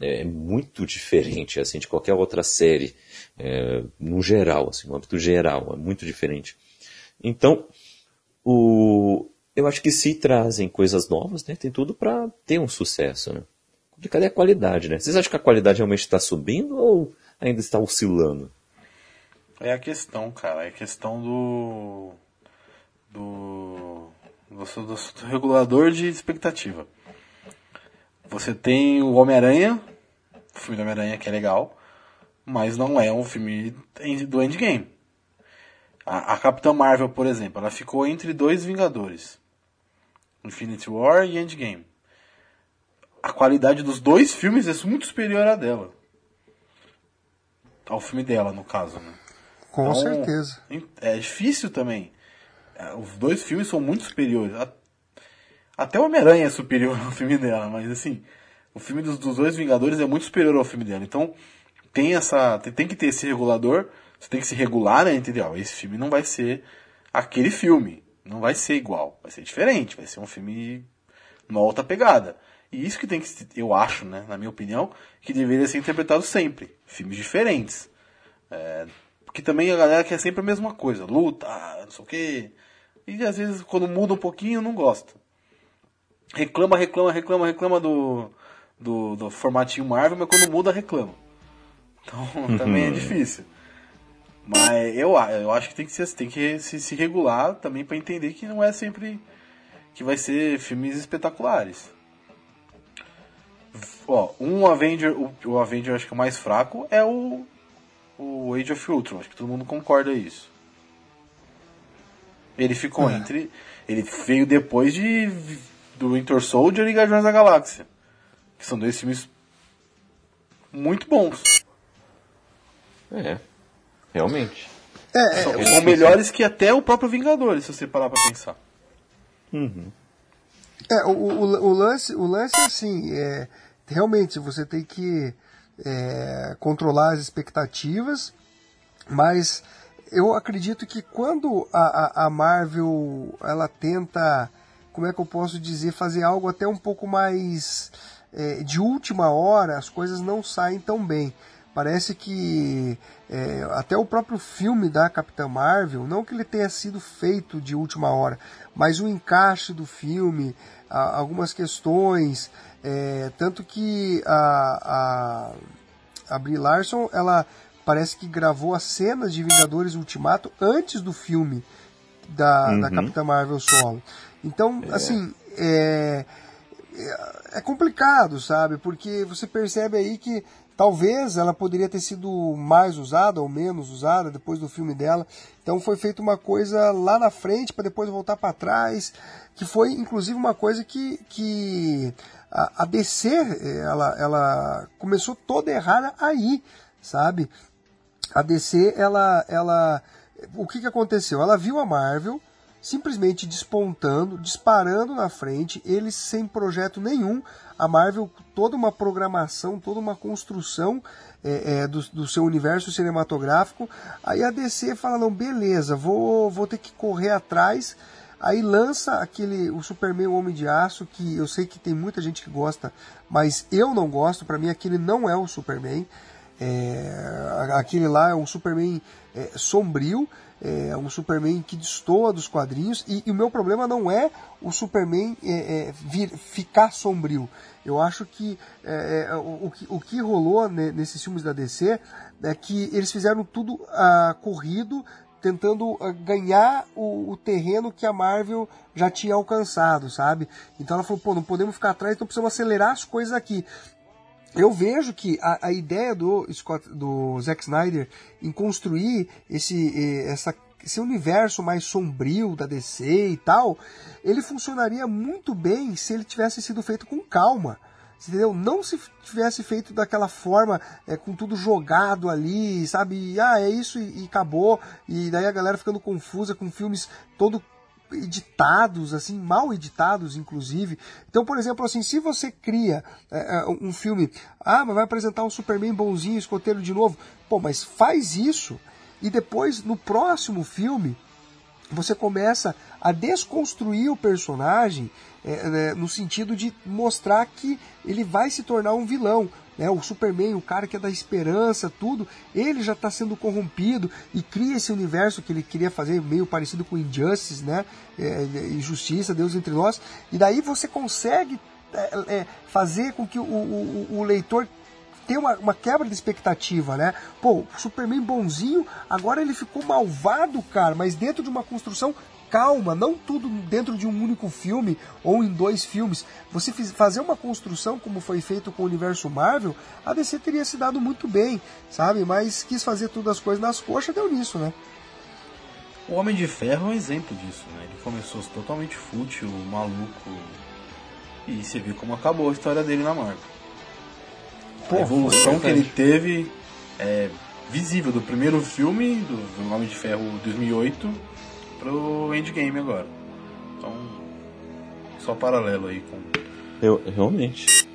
É muito diferente assim de qualquer outra série é, no geral, assim, no âmbito geral, é muito diferente. Então, o, eu acho que se trazem coisas novas, né, tem tudo para ter um sucesso, né. Cadê a qualidade, né? Vocês acham que a qualidade realmente está subindo ou ainda está oscilando? É a questão, cara, é a questão do do, do, do, do regulador de expectativa. Você tem o Homem-Aranha, o filme do Homem-Aranha que é legal, mas não é um filme do Endgame. A, a Capitã Marvel, por exemplo, ela ficou entre dois Vingadores. Infinity War e Endgame. A qualidade dos dois filmes é muito superior à dela. Ao filme dela, no caso, né? Com então, certeza. É difícil também. É, os dois filmes são muito superiores. Até o Homem-Aranha é superior <laughs> ao filme dela, mas assim, o filme dos, dos dois Vingadores é muito superior ao filme dela. Então, tem essa. Tem, tem que ter esse regulador. Você tem que se regular, né? Entendeu? Esse filme não vai ser aquele filme. Não vai ser igual. Vai ser diferente. Vai ser um filme numa outra pegada. E isso que tem que, eu acho, né, na minha opinião, que deveria ser interpretado sempre. Filmes diferentes. É, porque também a galera quer sempre a mesma coisa. Luta, não sei o quê. E às vezes quando muda um pouquinho, não gosta. Reclama, reclama, reclama, reclama do, do, do formatinho Marvel, mas quando muda, reclama. Então <laughs> também é difícil. Mas eu, eu acho que tem que, ser, tem que se, se regular também para entender que não é sempre que vai ser filmes espetaculares. Ó, um Avenger, o, o Avenger acho que o mais fraco é o, o Age of Ultron, acho que todo mundo concorda isso. Ele ficou é. entre. Ele veio depois de do Winter Soldier e Guardiões da Galáxia. Que são dois filmes muito bons. É, realmente. É, é, são, são melhores que até o próprio Vingadores, se você parar pra pensar. Uhum. É, o, o, o, lance, o lance é assim, é, realmente você tem que é, controlar as expectativas, mas eu acredito que quando a, a, a Marvel ela tenta como é que eu posso dizer, fazer algo até um pouco mais é, de última hora, as coisas não saem tão bem. Parece que é, até o próprio filme da Capitã Marvel, não que ele tenha sido feito de última hora, mas o encaixe do filme, a, algumas questões, é, tanto que a, a, a Brie Larson, ela parece que gravou as cenas de Vingadores Ultimato antes do filme da, uhum. da Capitã Marvel solo. Então, é. assim, é, é, é complicado, sabe? Porque você percebe aí que talvez ela poderia ter sido mais usada ou menos usada depois do filme dela. Então foi feita uma coisa lá na frente para depois voltar para trás, que foi inclusive uma coisa que, que a, a DC ela, ela começou toda errada aí, sabe? A DC ela ela o que, que aconteceu? Ela viu a Marvel simplesmente despontando, disparando na frente, eles sem projeto nenhum. A Marvel, toda uma programação, toda uma construção é, é, do, do, seu universo cinematográfico. Aí a DC fala: não, beleza, vou, vou ter que correr atrás. Aí lança aquele o Superman o Homem de Aço, que eu sei que tem muita gente que gosta, mas eu não gosto. Para mim, aquele não é o Superman. É, aquele lá é um Superman é, sombrio é um Superman que destoa dos quadrinhos e, e o meu problema não é o Superman é, é, vir, ficar sombrio. Eu acho que é, é o, o, que rolou nesses filmes da DC é que eles fizeram tudo ah, corrido, tentando ah, ganhar o, o, terreno que a Marvel já tinha alcançado, sabe? Então ela falou, pô, não podemos ficar atrás, então precisamos acelerar as coisas aqui eu vejo que a, a ideia do, Scott, do Zack Snyder em construir esse, essa, esse universo mais sombrio da DC e tal, ele funcionaria muito bem se ele tivesse sido feito com calma. Entendeu? Não se tivesse feito daquela forma, é, com tudo jogado ali, sabe? Ah, é isso e, e acabou. E daí a galera ficando confusa com filmes todo editados, assim, mal editados, inclusive. Então, por exemplo, assim, se você cria é, é, um filme, ah, mas vai apresentar um Superman bonzinho, escoteiro de novo, pô, mas faz isso e depois no próximo filme você começa a desconstruir o personagem é, é, no sentido de mostrar que ele vai se tornar um vilão né, o Superman, o cara que é da esperança, tudo, ele já está sendo corrompido e cria esse universo que ele queria fazer meio parecido com Injustice, né, é, Injustiça, Deus entre nós, e daí você consegue é, é, fazer com que o, o, o leitor tenha uma, uma, quebra de expectativa, né? Pô, Superman bonzinho, agora ele ficou malvado, cara, mas dentro de uma construção calma, não tudo dentro de um único filme ou em dois filmes. Você fazer uma construção como foi feito com o universo Marvel, a DC teria se dado muito bem, sabe? Mas quis fazer tudo as coisas nas coxas, deu nisso, né? O Homem de Ferro é um exemplo disso, né? Ele começou totalmente fútil, maluco, e você viu como acabou a história dele na Marvel. Pô, a evolução que ele teve é visível do primeiro filme, do, do Homem de Ferro 2008, pro Endgame agora. Então, só paralelo aí com. Eu, realmente.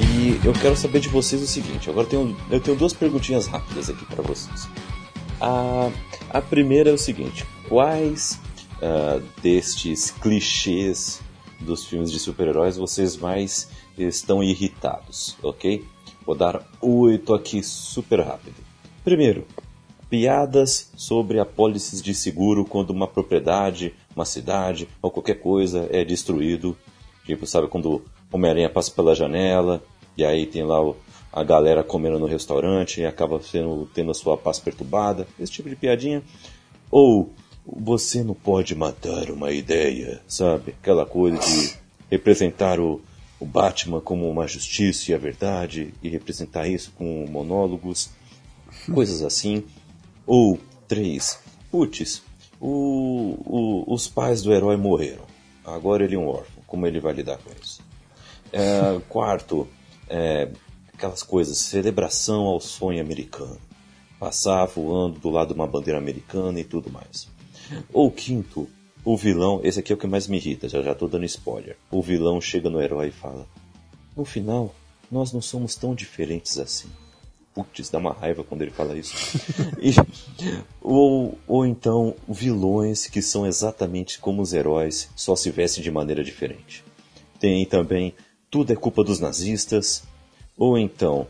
E eu quero saber de vocês o seguinte: agora eu tenho, eu tenho duas perguntinhas rápidas aqui para vocês. A, a primeira é o seguinte: quais uh, destes clichês dos filmes de super-heróis vocês mais estão irritados, ok? Vou dar oito aqui super rápido. Primeiro, piadas sobre apólices de seguro quando uma propriedade, uma cidade ou qualquer coisa é destruído. Tipo, sabe, quando Homem-Aranha passa pela janela e aí tem lá a galera comendo no restaurante e acaba sendo, tendo a sua paz perturbada. Esse tipo de piadinha. Ou você não pode matar uma ideia, sabe? Aquela coisa de representar o, o Batman como uma justiça e a verdade e representar isso com monólogos, coisas assim. Ou três, putz, o, o, os pais do herói morreram. Agora ele é um órfão. Como ele vai lidar com isso? É, <laughs> quarto, é, aquelas coisas, celebração ao sonho americano. Passar voando do lado de uma bandeira americana e tudo mais. Ou quinto, o vilão, esse aqui é o que mais me irrita, já já tô dando spoiler. O vilão chega no herói e fala: No final, nós não somos tão diferentes assim. Putz, dá uma raiva quando ele fala isso. <laughs> E, ou, ou então vilões que são exatamente como os heróis, só se vestem de maneira diferente. Tem também Tudo é culpa dos nazistas. Ou então,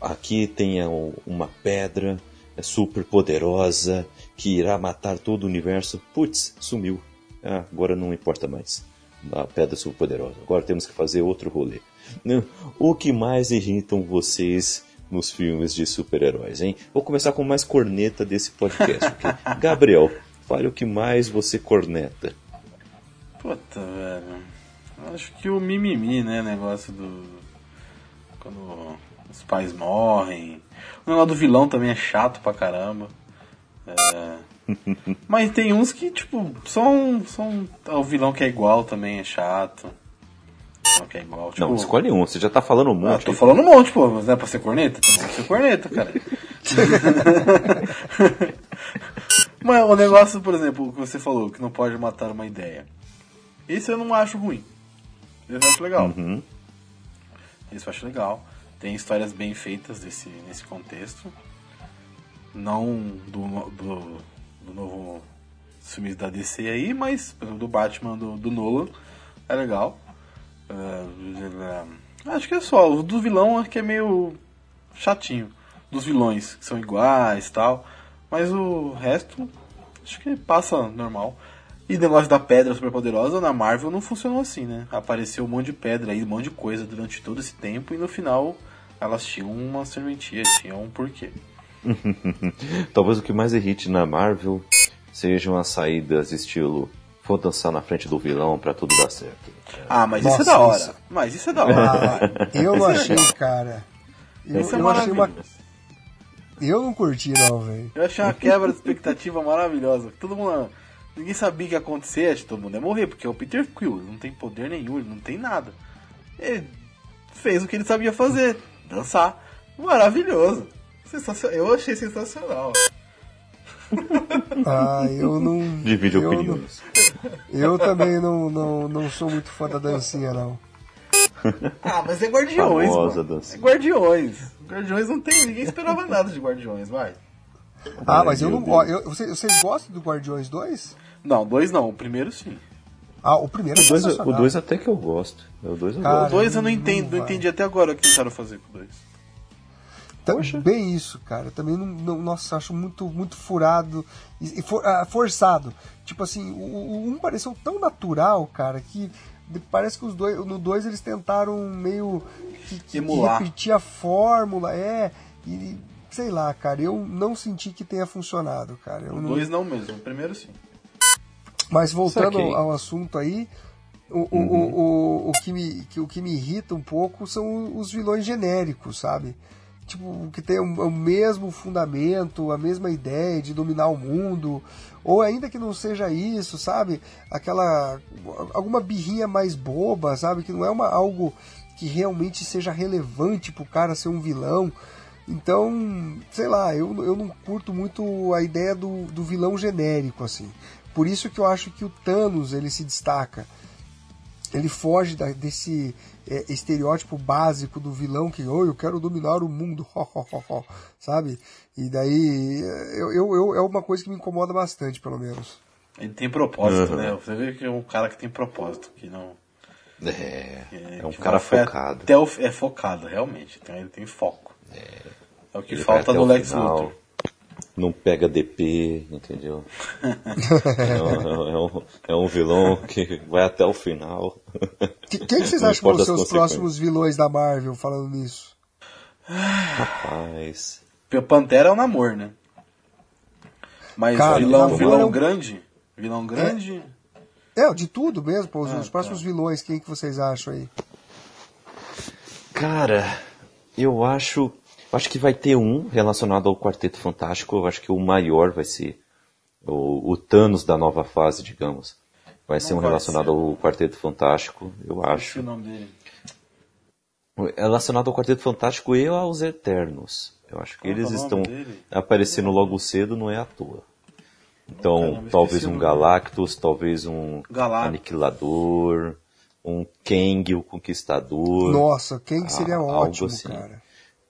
aqui tem uma pedra super poderosa que irá matar todo o universo. Putz, sumiu. Ah, agora não importa mais. A pedra super poderosa. Agora temos que fazer outro rolê. O que mais irritam vocês nos filmes de super-heróis, hein? Vou começar com mais corneta desse podcast. <laughs> Gabriel, fale o que mais você corneta. Puta, velho. Acho que o mimimi, né? Negócio do. Quando os pais morrem. O negócio do vilão também é chato pra caramba. É... Mas tem uns que, tipo, são, são. O vilão que é igual também é chato. Não, que é igual. Tipo... Não, escolhe um, você já tá falando um monte. Ah, tô falando um monte, pô, mas não é pra ser corneta? Que ser corneta, cara. <laughs> mas o negócio, por exemplo, que você falou, que não pode matar uma ideia. Esse eu não acho ruim. Esse eu acho legal. Uhum. Esse eu acho legal. Tem histórias bem feitas desse, nesse contexto. Não do, do, do novo filme da DC aí, mas do Batman do, do Nolan é legal. Uh, acho que é só. O do vilão é que é meio chatinho. Dos vilões, que são iguais tal. Mas o resto, acho que passa normal. E negócio da pedra super poderosa na Marvel não funcionou assim, né? Apareceu um monte de pedra aí, um monte de coisa durante todo esse tempo e no final elas tinham uma serventia, tinham um porquê. <laughs> Talvez o que mais irrite na Marvel sejam as saídas estilo vou dançar na frente do vilão pra tudo dar certo. Ah, mas Nossa, isso é da hora. Isso... Mas isso é da hora. Ah, eu não achei, cara. Eu, isso é eu achei uma. Eu não curti, não, velho. Eu achei uma quebra de expectativa maravilhosa. Todo mundo. Ninguém sabia o que ia acontecer, acho que todo mundo ia morrer, porque é o Peter Quill, não tem poder nenhum, ele não tem nada. Ele fez o que ele sabia fazer, dançar. Maravilhoso. Sensacional. Eu achei sensacional. <laughs> Ah, eu não. Divide eu opiniões. Não, eu também não, não, não sou muito fã da dancinha, não. Ah, mas é Guardiões. Famosa. É Guardiões. Guardiões não tem. Ninguém esperava nada de Guardiões, vai. Ah, mas eu não gosto. Vocês, vocês gostam do Guardiões 2? Não, dois não. O primeiro sim. Ah, o primeiro é O 2 até que eu gosto. O 2 eu, Cara, eu, eu não entendo, não, não entendi até agora o que tentaram fazer com o 2. Também isso, cara. Também não, não, nossa, acho muito, muito furado e, for, ah, forçado. Tipo assim, o, o, um pareceu tão natural, cara, que parece que os dois, no 2 eles tentaram meio que, que, que, repetir a fórmula, é, e sei lá, cara, eu não senti que tenha funcionado, cara. Eu o 2 não... não mesmo, o primeiro sim. Mas voltando ao, ao assunto aí, o, uhum. o, o, o, que me, que, o que me irrita um pouco são os vilões genéricos, sabe? Tipo, que tem o, mesmo fundamento, a mesma ideia de dominar o mundo, ou ainda que não seja isso, sabe? Aquela alguma birrinha mais boba, sabe? Que não é uma algo que realmente seja relevante pro cara ser um vilão. Então, sei lá, eu, eu não curto muito a ideia do, do vilão genérico, assim. Por isso que eu acho que o Thanos ele se destaca. Ele foge da, desse é, estereótipo básico do vilão que, oh, eu quero dominar o mundo, <laughs> sabe? E daí, eu, eu, eu, é uma coisa que me incomoda bastante, pelo menos. Ele tem propósito, uhum. né? Você vê que é um cara que tem propósito, que não... É, é, é um cara focado. Até o, é focado, realmente. Então ele tem foco. É, é o que falta no Lex Luthor não pega DP, entendeu? é, um, é, um, é, um, vilão que vai até o final. Quem que vocês acham que vão ser os próximos vilões da Marvel falando nisso? Rapaz. Pantera é o namoro, né? Mas Cara, vilão, vilão é um... grande? Vilão grande? É, é de tudo mesmo, pô, os, ah, os próximos tá. vilões, quem que vocês acham aí? Cara, eu acho Acho que vai ter um relacionado ao Quarteto Fantástico. Eu acho que o maior vai ser o, o Thanos da nova fase, digamos. Vai Não ser um vai relacionado ser. ao Quarteto Fantástico, eu acho. o nome dele? Relacionado ao Quarteto Fantástico e aos Eternos. Eu acho que Qual eles é estão dele? aparecendo logo cedo, não é à toa. Então, Caramba, talvez um Galactus, talvez um Galactus. Aniquilador, um Kang, o Conquistador. Nossa, Kang seria ótimo, assim. cara.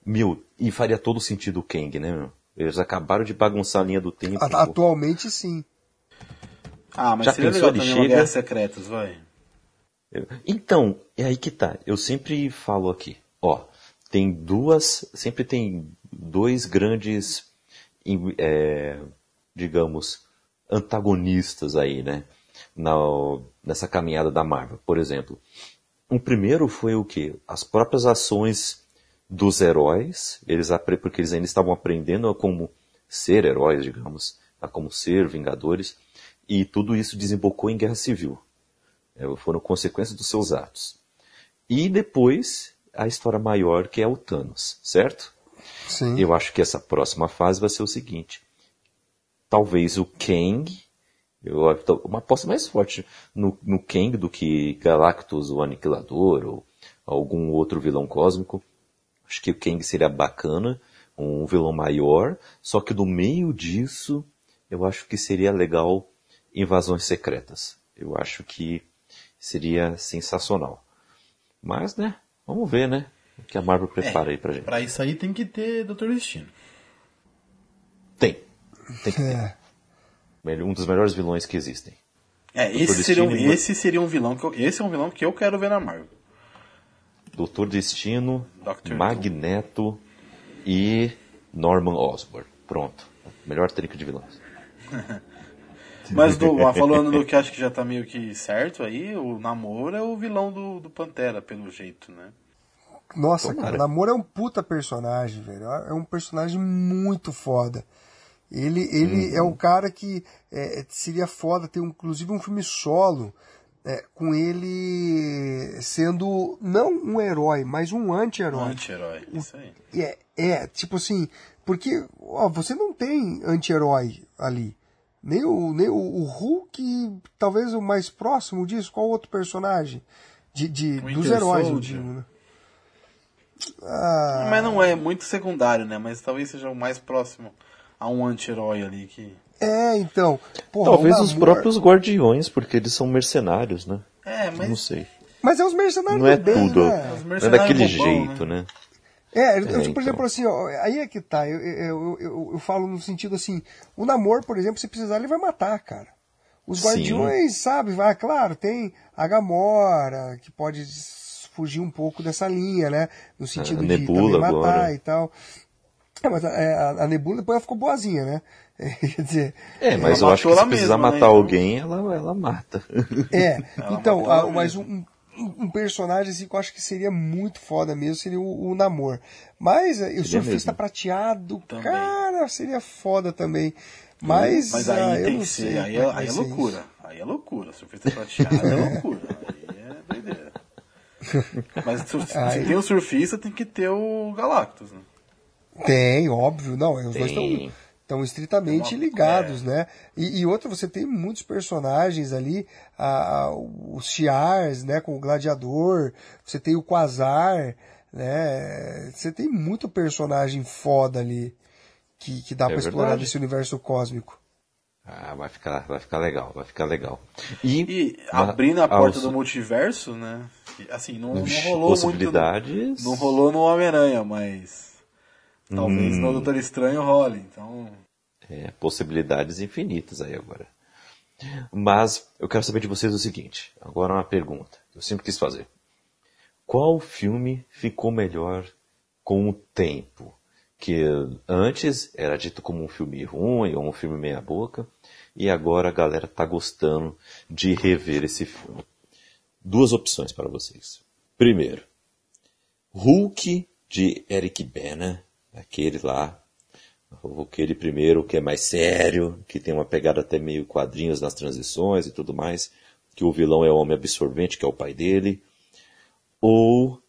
Meu, e faria todo sentido o Kang, né, meu? Eles acabaram de bagunçar a linha do tempo. Atualmente, sim. Ah, mas Já seria legal também chega... Guerras Secretas, vai. Então, é aí que tá. Eu sempre falo aqui, ó, tem duas, sempre tem dois grandes, é, digamos, antagonistas aí, né? Na, nessa caminhada da Marvel. Por exemplo, um primeiro foi o que? As próprias ações dos heróis, eles porque eles ainda estavam aprendendo a como ser heróis, digamos, a como ser vingadores, e tudo isso desembocou em guerra civil. É, foram consequências dos seus atos. E depois, a história maior, que é o Thanos, certo? Sim. Eu acho que essa próxima fase vai ser o seguinte. Talvez o Kang, eu, uma aposta mais forte no, no Kang do que Galactus, o Aniquilador, ou algum outro vilão cósmico. Acho que o Kang seria bacana, um vilão maior, só que no meio disso, eu acho que seria legal invasões secretas. Eu acho que seria sensacional. Mas, né, vamos ver, né? O que a Marvel prepara é, aí pra gente. Pra isso aí tem que ter Doutor Destino. Tem. Tem que ter. É. Um dos melhores vilões que existem. É, esse seria, um, esse seria um vilão que eu, esse é um vilão que eu quero ver na Marvel. Doutor Destino, Doctor Magneto Doom. e Norman Osborn. Pronto. Melhor trinca de vilões. <laughs> Mas do, <laughs> falando do que acho que já tá meio que certo aí, o Namor é o vilão do, do Pantera, pelo jeito, né? Nossa, cara, o Namor é um puta personagem, velho. É um personagem muito foda. Ele, ele é um cara que é, seria foda ter, um, inclusive, um filme solo é, com ele sendo não um herói, mas um anti-herói. Um anti-herói, isso aí. É, é, tipo assim, porque ó, você não tem anti-herói ali. Nem o, nem o, o Hulk, talvez o mais próximo disso, qual outro personagem? De, de, dos heróis, eu digo, né? Ah... Mas não é muito secundário, né? Mas talvez seja o mais próximo a um anti-herói ali que. É, então. Porra, talvez os próprios guardiões, porque eles são mercenários, né? É, mas. Não sei. Mas é os mercenários Não é bem, tudo. Né? Não é daquele bobão, jeito, né? né? É, eu, é, por então. exemplo, assim, ó, aí é que tá. Eu, eu, eu, eu, falo no sentido assim: o namoro, por exemplo, se precisar, ele vai matar, cara. Os guardiões, Sim. sabe? Vai, claro, tem a Gamora, que pode fugir um pouco dessa linha, né? No sentido de também matar agora. e tal. É, mas a, é, a, a, Nebula depois ela ficou boazinha, né? É, <laughs> quer dizer. É, mas eu acho que se precisar mesma, matar né? alguém, ela, ela mata. É, <laughs> então, a, mas um, um personagem assim, que eu acho que seria muito foda mesmo seria o, o Namor. Mas eh, o surfista mesmo. prateado, também. cara, seria foda também. Mas, Mas aí ah, tem que ser, aí é, aí é loucura. Isso. Aí é loucura. Surfista prateado é loucura. Aí é doideira. <laughs> Mas se, se tem o surfista, tem que ter o Galactus, né? Tem, óbvio. Não, os tem. dois estão estão estritamente ligados, é. né? E, e outra, você tem muitos personagens ali, a, a, os Chiars, né, com o Gladiador, você tem o Quasar, né? Você tem muito personagem foda ali que, que dá é para explorar desse universo cósmico. Ah, vai ficar, vai ficar legal, vai ficar legal. E, e abrindo a porta aos... do multiverso, né? Assim, não, não rolou possibilidades... muito. No, não rolou no Homem-Aranha, mas talvez hum. no Doutor Estranho role. Então, é, possibilidades infinitas aí agora. Mas eu quero saber de vocês o seguinte. Agora uma pergunta. Eu sempre quis fazer. Qual filme ficou melhor com o tempo? Que antes era dito como um filme ruim ou um filme meia boca. E agora a galera tá gostando de rever esse filme. Duas opções para vocês. Primeiro, Hulk de Eric Bana, aquele lá aquele primeiro que é mais sério, que tem uma pegada até meio quadrinhos nas transições e tudo mais, que o vilão é o homem absorvente, que é o pai dele, ou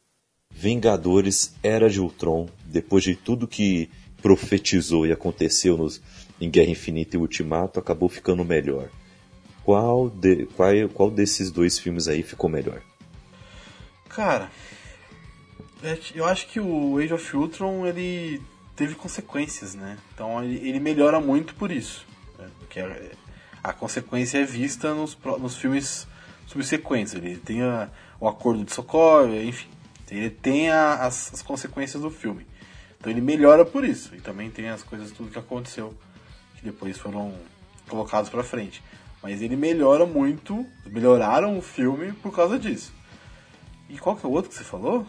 Vingadores Era de Ultron, depois de tudo que profetizou e aconteceu nos, em Guerra Infinita e Ultimato, acabou ficando melhor. Qual, de, qual, qual desses dois filmes aí ficou melhor? Cara, é eu acho que o Age of Ultron ele teve consequências, né? Então ele, ele melhora muito por isso. Né? Porque a, a, consequência é vista nos, nos filmes subsequentes. Ele tem a, o acordo de socorro, enfim. Ele tem a, as, as, consequências do filme. Então ele melhora por isso. E também tem as coisas tudo que aconteceu que depois foram colocados para frente. Mas ele melhora muito, melhoraram o filme por causa disso. E qual que é o outro que você falou?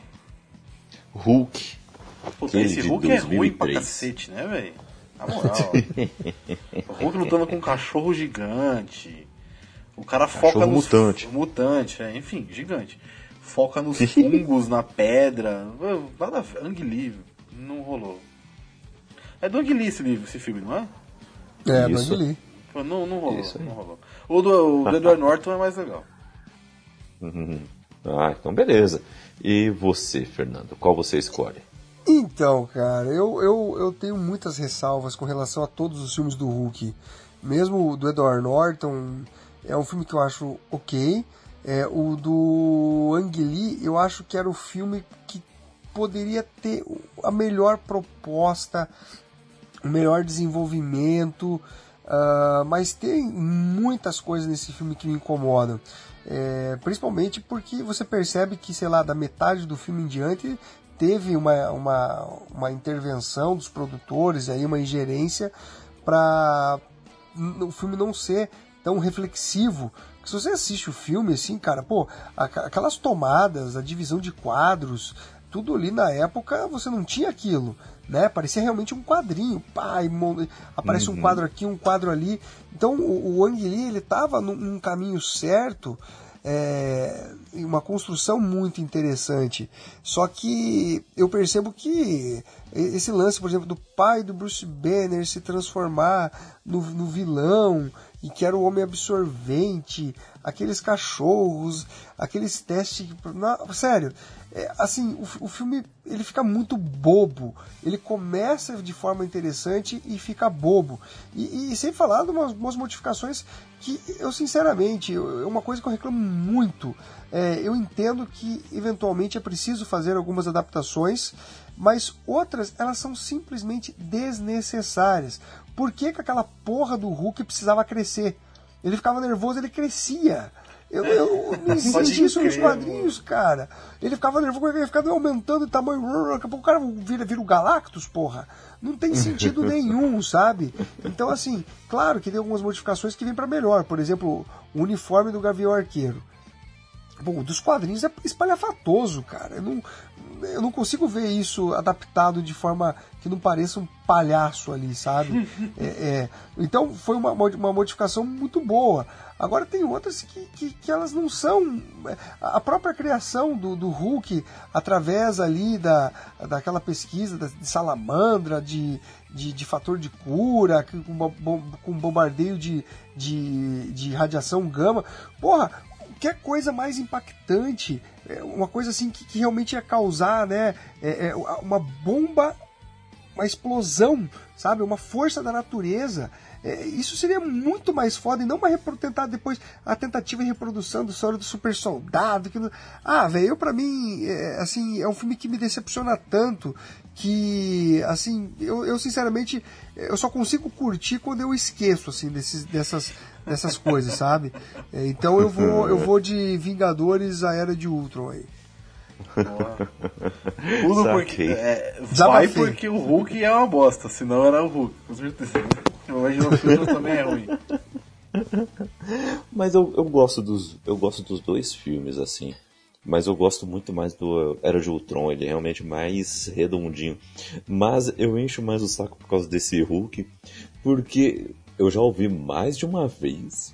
Hulk. Puta, esse Hulk é ruim pra cacete, né, velho? Na moral. <laughs> o Hulk lutando com um cachorro gigante. O cara cachorro foca nos. Mutante. Mutante, é, enfim, gigante. Foca nos fungos, na pedra. Nada. Ang não rolou. É do Ang Lee esse livro, esse filme, não é? É, do Ang Lee. Não, não rolou, não rolou. O do, o do Edward <laughs> Norton é mais legal. Ah, então beleza. E você, Fernando, qual você escolhe? Então, cara, eu, eu, eu tenho muitas ressalvas com relação a todos os filmes do Hulk. Mesmo o do Edward Norton é um filme que eu acho ok. É, o do Ang Lee, eu acho que era o filme que poderia ter a melhor proposta, o melhor desenvolvimento, uh, mas tem muitas coisas nesse filme que me incomodam. É, principalmente porque você percebe que, sei lá, da metade do filme em diante teve uma, uma, uma intervenção dos produtores, aí uma ingerência para o filme não ser tão reflexivo. Porque se você assiste o filme, assim, cara, pô, aquelas tomadas, a divisão de quadros, tudo ali na época você não tinha aquilo, né? Parecia realmente um quadrinho, pá, aparece uhum. um quadro aqui, um quadro ali. Então o, o Ang Lee, ele tava num, num caminho certo é, uma construção muito interessante. Só que eu percebo que esse lance, por exemplo, do pai do Bruce Banner se transformar no, no vilão e que era o homem absorvente, aqueles cachorros, aqueles testes. Sério, é, assim, o, o, filme ele fica muito bobo. Ele começa de forma interessante e fica bobo. E, e sem falar de umas, umas, modificações que eu, sinceramente, é uma coisa que eu reclamo muito. É, eu entendo que eventualmente é preciso fazer algumas adaptações, mas outras elas são simplesmente desnecessárias. Por que, que aquela porra do Hulk precisava crescer? Ele ficava nervoso, ele crescia. Eu, eu <laughs> me senti isso nos quadrinhos, cara. Ele ficava nervoso, ele ficava aumentando o tamanho. Daqui a pouco o cara vira, vira o Galactus, porra. Não tem sentido <laughs> nenhum, sabe? Então, assim, claro que tem algumas modificações que vêm para melhor. Por exemplo, o uniforme do Gavião Arqueiro. Bom, dos quadrinhos é espalhafatoso, cara. Eu não, eu não consigo ver isso adaptado de forma que não pareça um palhaço ali, sabe? <laughs> É, é, então foi uma, uma modificação muito boa. Agora tem outras que, que, que, elas não são. A própria criação do, do Hulk, através ali da, daquela pesquisa de salamandra, de, de, de fator de cura, com, com bombardeio de, de, de radiação gama. Porra, qualquer coisa mais impactante, é, uma coisa assim que, que realmente ia causar né, é, é, uma bomba, uma explosão, sabe? Uma força da natureza. É, isso seria muito mais foda e não uma tentar depois a tentativa e reprodução do história do super soldado. Que... Ah, velho, para mim, é, assim, é um filme que me decepciona tanto que, assim, eu, eu sinceramente, eu só consigo curtir quando eu esqueço, assim, desses, dessas dessas coisas, sabe? É, então eu vou, eu vou de Vingadores a Era de Ultron aí. Tudo porque. É, vai porque o Hulk é uma bosta, senão era o Hulk, com certeza. Hoje o filme <laughs> também é ruim. Mas eu, eu, gosto dos, eu gosto dos dois filmes, assim. Mas eu gosto muito mais do Era de Ultron, ele é realmente mais redondinho. Mas eu encho mais o saco por causa desse Hulk, porque eu já ouvi mais de uma vez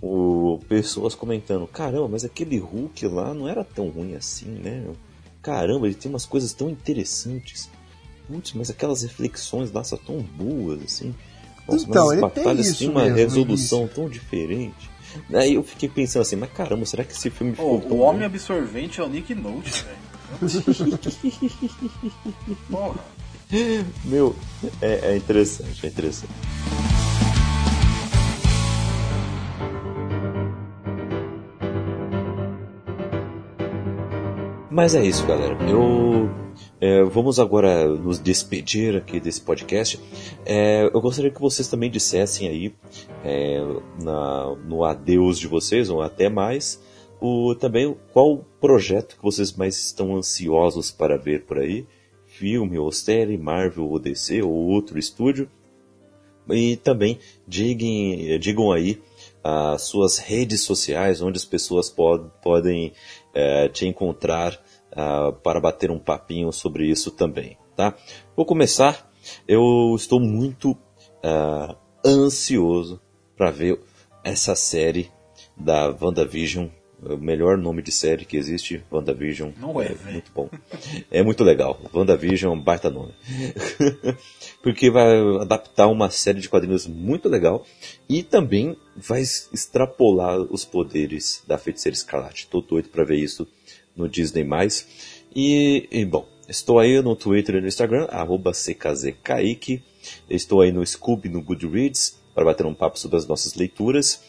o, pessoas comentando: caramba, mas aquele Hulk lá não era tão ruim assim, né? Caramba, ele tem umas coisas tão interessantes. Putz, mas aquelas reflexões lá são tão boas, assim. Nossa, então, mas as batalhas têm uma mesmo, resolução tão diferente. Aí eu fiquei pensando assim, mas caramba, será que esse filme ficou oh, O Homem bom? Absorvente é o Nick Note, velho. Porra. <laughs> Meu, é, é interessante, é interessante. Mas é isso, galera. Eu é, vamos agora nos despedir aqui desse podcast. É, eu gostaria que vocês também dissessem aí é, na, no adeus de vocês, ou até mais, o, também qual projeto que vocês mais estão ansiosos para ver por aí. filme ou série, Marvel ou DC ou outro estúdio. E também digam, digam aí as suas redes sociais, onde as pessoas pod, podem é, te encontrar uh, para bater um papinho sobre isso também, tá? Vou começar. Eu estou muito uh, ansioso para ver essa série da WandaVision o melhor nome de série que existe, WandaVision. Não é, é muito bom. É muito legal. WandaVision é um baita nome. <laughs> Porque vai adaptar uma série de quadrinhos muito legal e também vai extrapolar os poderes da Feiticeira Escarlate. Tô doido para ver isso no Disney+. E, e, bom, estou aí no Twitter e no Instagram, arroba CKZKaique. Estou aí no Scooby, no Goodreads, para bater um papo sobre as nossas leituras.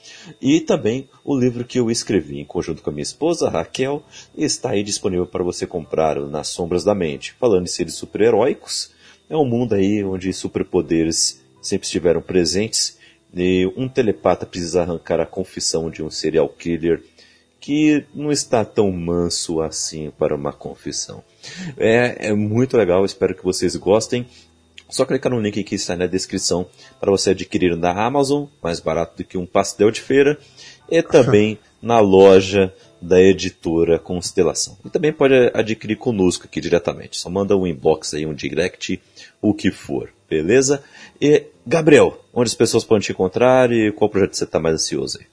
E também o livro que eu escrevi em conjunto com a minha esposa, Raquel, está aí disponível para você comprar nas Sombras da Mente. Falando em seres super-heróicos, é um mundo aí onde superpoderes sempre estiveram presentes e um telepata precisa arrancar a confissão de um serial killer que não está tão manso assim para uma confissão. É, é muito legal, espero que vocês gostem. Só clicar no link que está na descrição para você adquirir na Amazon, mais barato do que um pastel de feira, e <laughs> também na loja da editora Constelação. E também pode adquirir conosco aqui diretamente. Só manda um inbox aí, um direct, o que for, beleza? E, Gabriel, onde as pessoas podem te encontrar e qual projeto você está mais ansioso aí?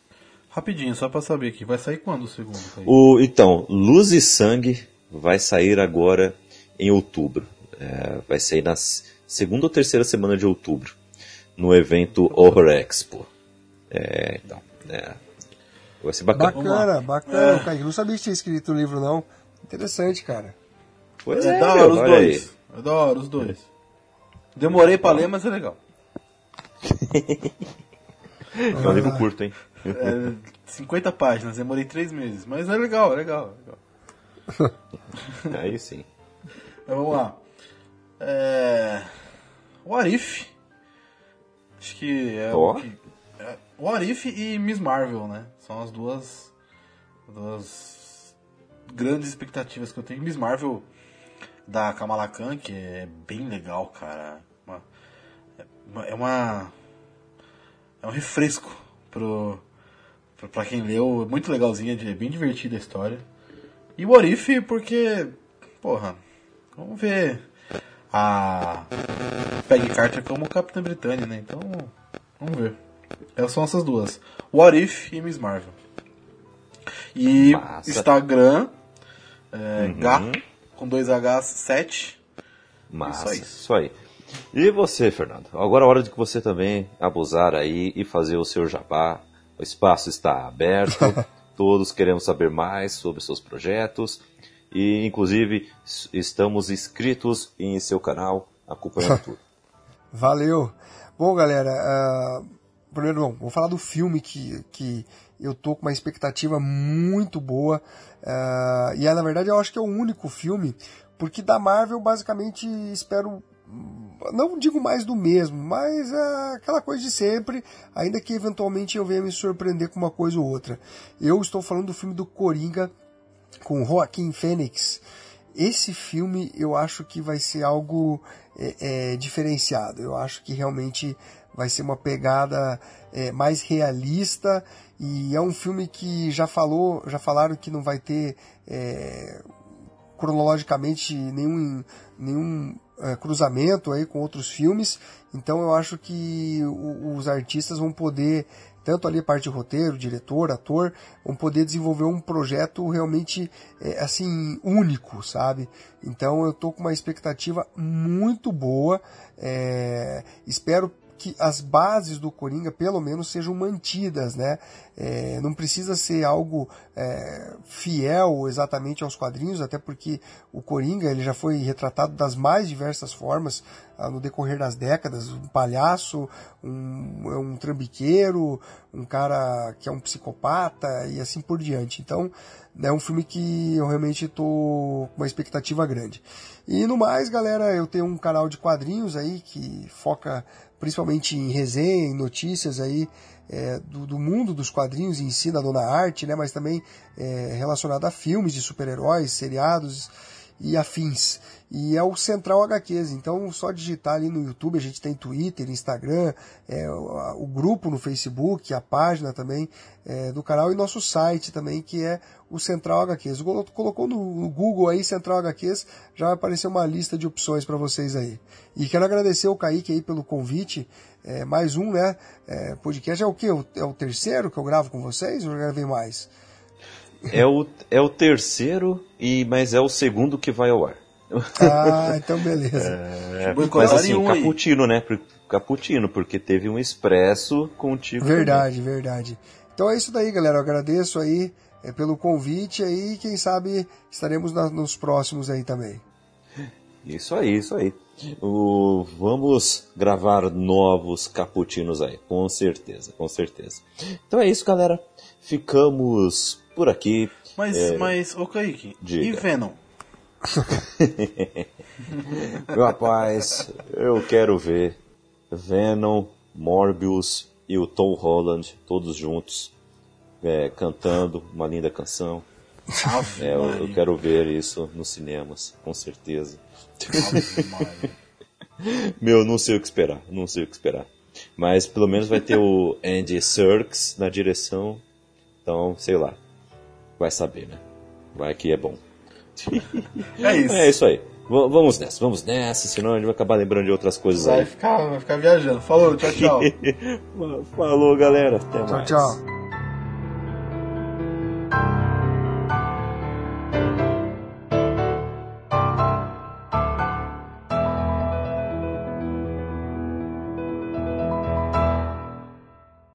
Rapidinho, só para saber aqui, vai sair quando o segundo? O, então, Luz e Sangue vai sair agora em outubro. É, vai sair nas segunda ou terceira semana de outubro, no evento Horror Expo. É, então, é, vai ser bacana. Bacana, bacana, é. cara. Eu não sabia que tinha escrito o livro, não. Interessante, cara. Pois é, é da hora os dois. Aí. É da hora os dois. Demorei pra ler, mas é legal. <laughs> é um livro curto, hein? É, 50 páginas, demorei 3 meses. Mas é legal, é legal. É legal. <laughs> Aí sim. Então, vamos lá. É... O Arif. Acho que é oh. o que... É, o Arif e Miss Marvel, né? São as duas, duas grandes expectativas que eu tenho. Miss Marvel da Kamala Khan, que é bem legal, cara. Uma, é uma. É um refresco pro, pro, pra quem leu. É muito legalzinha, é bem divertida a história. E o Arif, porque. Porra, vamos ver a Peggy Carter como Capitã Britânia, né? Então, vamos ver. Elas são essas duas. What If e Miss Marvel. E Massa. Instagram, é, uhum. H, com dois Hs, 7. Massa, isso aí. isso aí. E você, Fernando? Agora é hora de que você também abusar aí e fazer o seu jabá. O espaço está aberto. <laughs> Todos queremos saber mais sobre seus projetos e inclusive estamos inscritos em seu canal, acompanhando <laughs> tudo. Valeu! Bom, galera, uh, primeiro, bom, vou falar do filme que, que eu tô com uma expectativa muito boa. Uh, e é, na verdade, eu acho que é o único filme, porque da Marvel, basicamente, espero. Não digo mais do mesmo, mas uh, aquela coisa de sempre, ainda que eventualmente eu venha me surpreender com uma coisa ou outra. Eu estou falando do filme do Coringa com Joaquim Fênix, esse filme eu acho que vai ser algo é, é, diferenciado. Eu acho que realmente vai ser uma pegada é, mais realista e é um filme que já falou, já falaram que não vai ter é, cronologicamente nenhum, nenhum é, cruzamento aí com outros filmes. Então eu acho que os artistas vão poder tanto ali parte de roteiro, diretor, ator, vão poder desenvolver um projeto realmente é, assim único, sabe? Então eu tô com uma expectativa muito boa. É, espero que as bases do Coringa pelo menos sejam mantidas, né? É, não precisa ser algo é, fiel exatamente aos quadrinhos, até porque o Coringa ele já foi retratado das mais diversas formas ah, no decorrer das décadas, um palhaço, um, um trambiqueiro, um cara que é um psicopata e assim por diante. Então é um filme que eu realmente estou com uma expectativa grande. E no mais, galera, eu tenho um canal de quadrinhos aí que foca principalmente em resenha, em notícias aí é, do, do, mundo dos quadrinhos em si, da dona arte, né, mas também é, relacionado a filmes de super-heróis, seriados. E afins. E é o Central HQs. Então, só digitar ali no YouTube, a gente tem Twitter, Instagram, é, o, grupo no Facebook, a página também é, do canal e nosso site também, que é o Central HQs. Colocou no, Google aí Central HQs, já vai aparecer uma lista de opções para vocês aí. E quero agradecer o Kaique aí pelo convite. É, mais um, né? É, podcast é o que? É o terceiro que eu gravo com vocês ou eu gravei mais? É o, é o terceiro, e mas é o segundo que vai ao ar. Ah, então beleza. <laughs> É, mas assim, um caputino, né? Caputino, porque teve um expresso contigo. Verdade, também. verdade. Então é isso daí, galera. Eu agradeço aí é, pelo convite aí. Quem sabe estaremos na, nos próximos aí também. Isso aí, isso aí. O, vamos gravar novos caputinos aí, com certeza, com certeza. Então é isso, galera. Ficamos por aqui. Mas, é... mas, ô Kaique, Diga. e Venom? <laughs> Meu rapaz, eu quero ver Venom, Morbius e o Tom Holland todos juntos é, cantando uma linda canção. É, eu, eu, quero ver isso nos cinemas, com certeza. <laughs> Meu, não sei o que esperar, não sei o que esperar. Mas pelo menos vai ter o Andy Serkis na direção, então sei lá, vai saber, né? Vai que é bom. <laughs> É isso. É isso aí. V vamos nessa, vamos nessa, senão a gente vai acabar lembrando de outras coisas vai aí. Ficar, vai ficar viajando. Falou, tchau, tchau. <laughs> Falou, galera. Até tchau, mais. Tchau, tchau.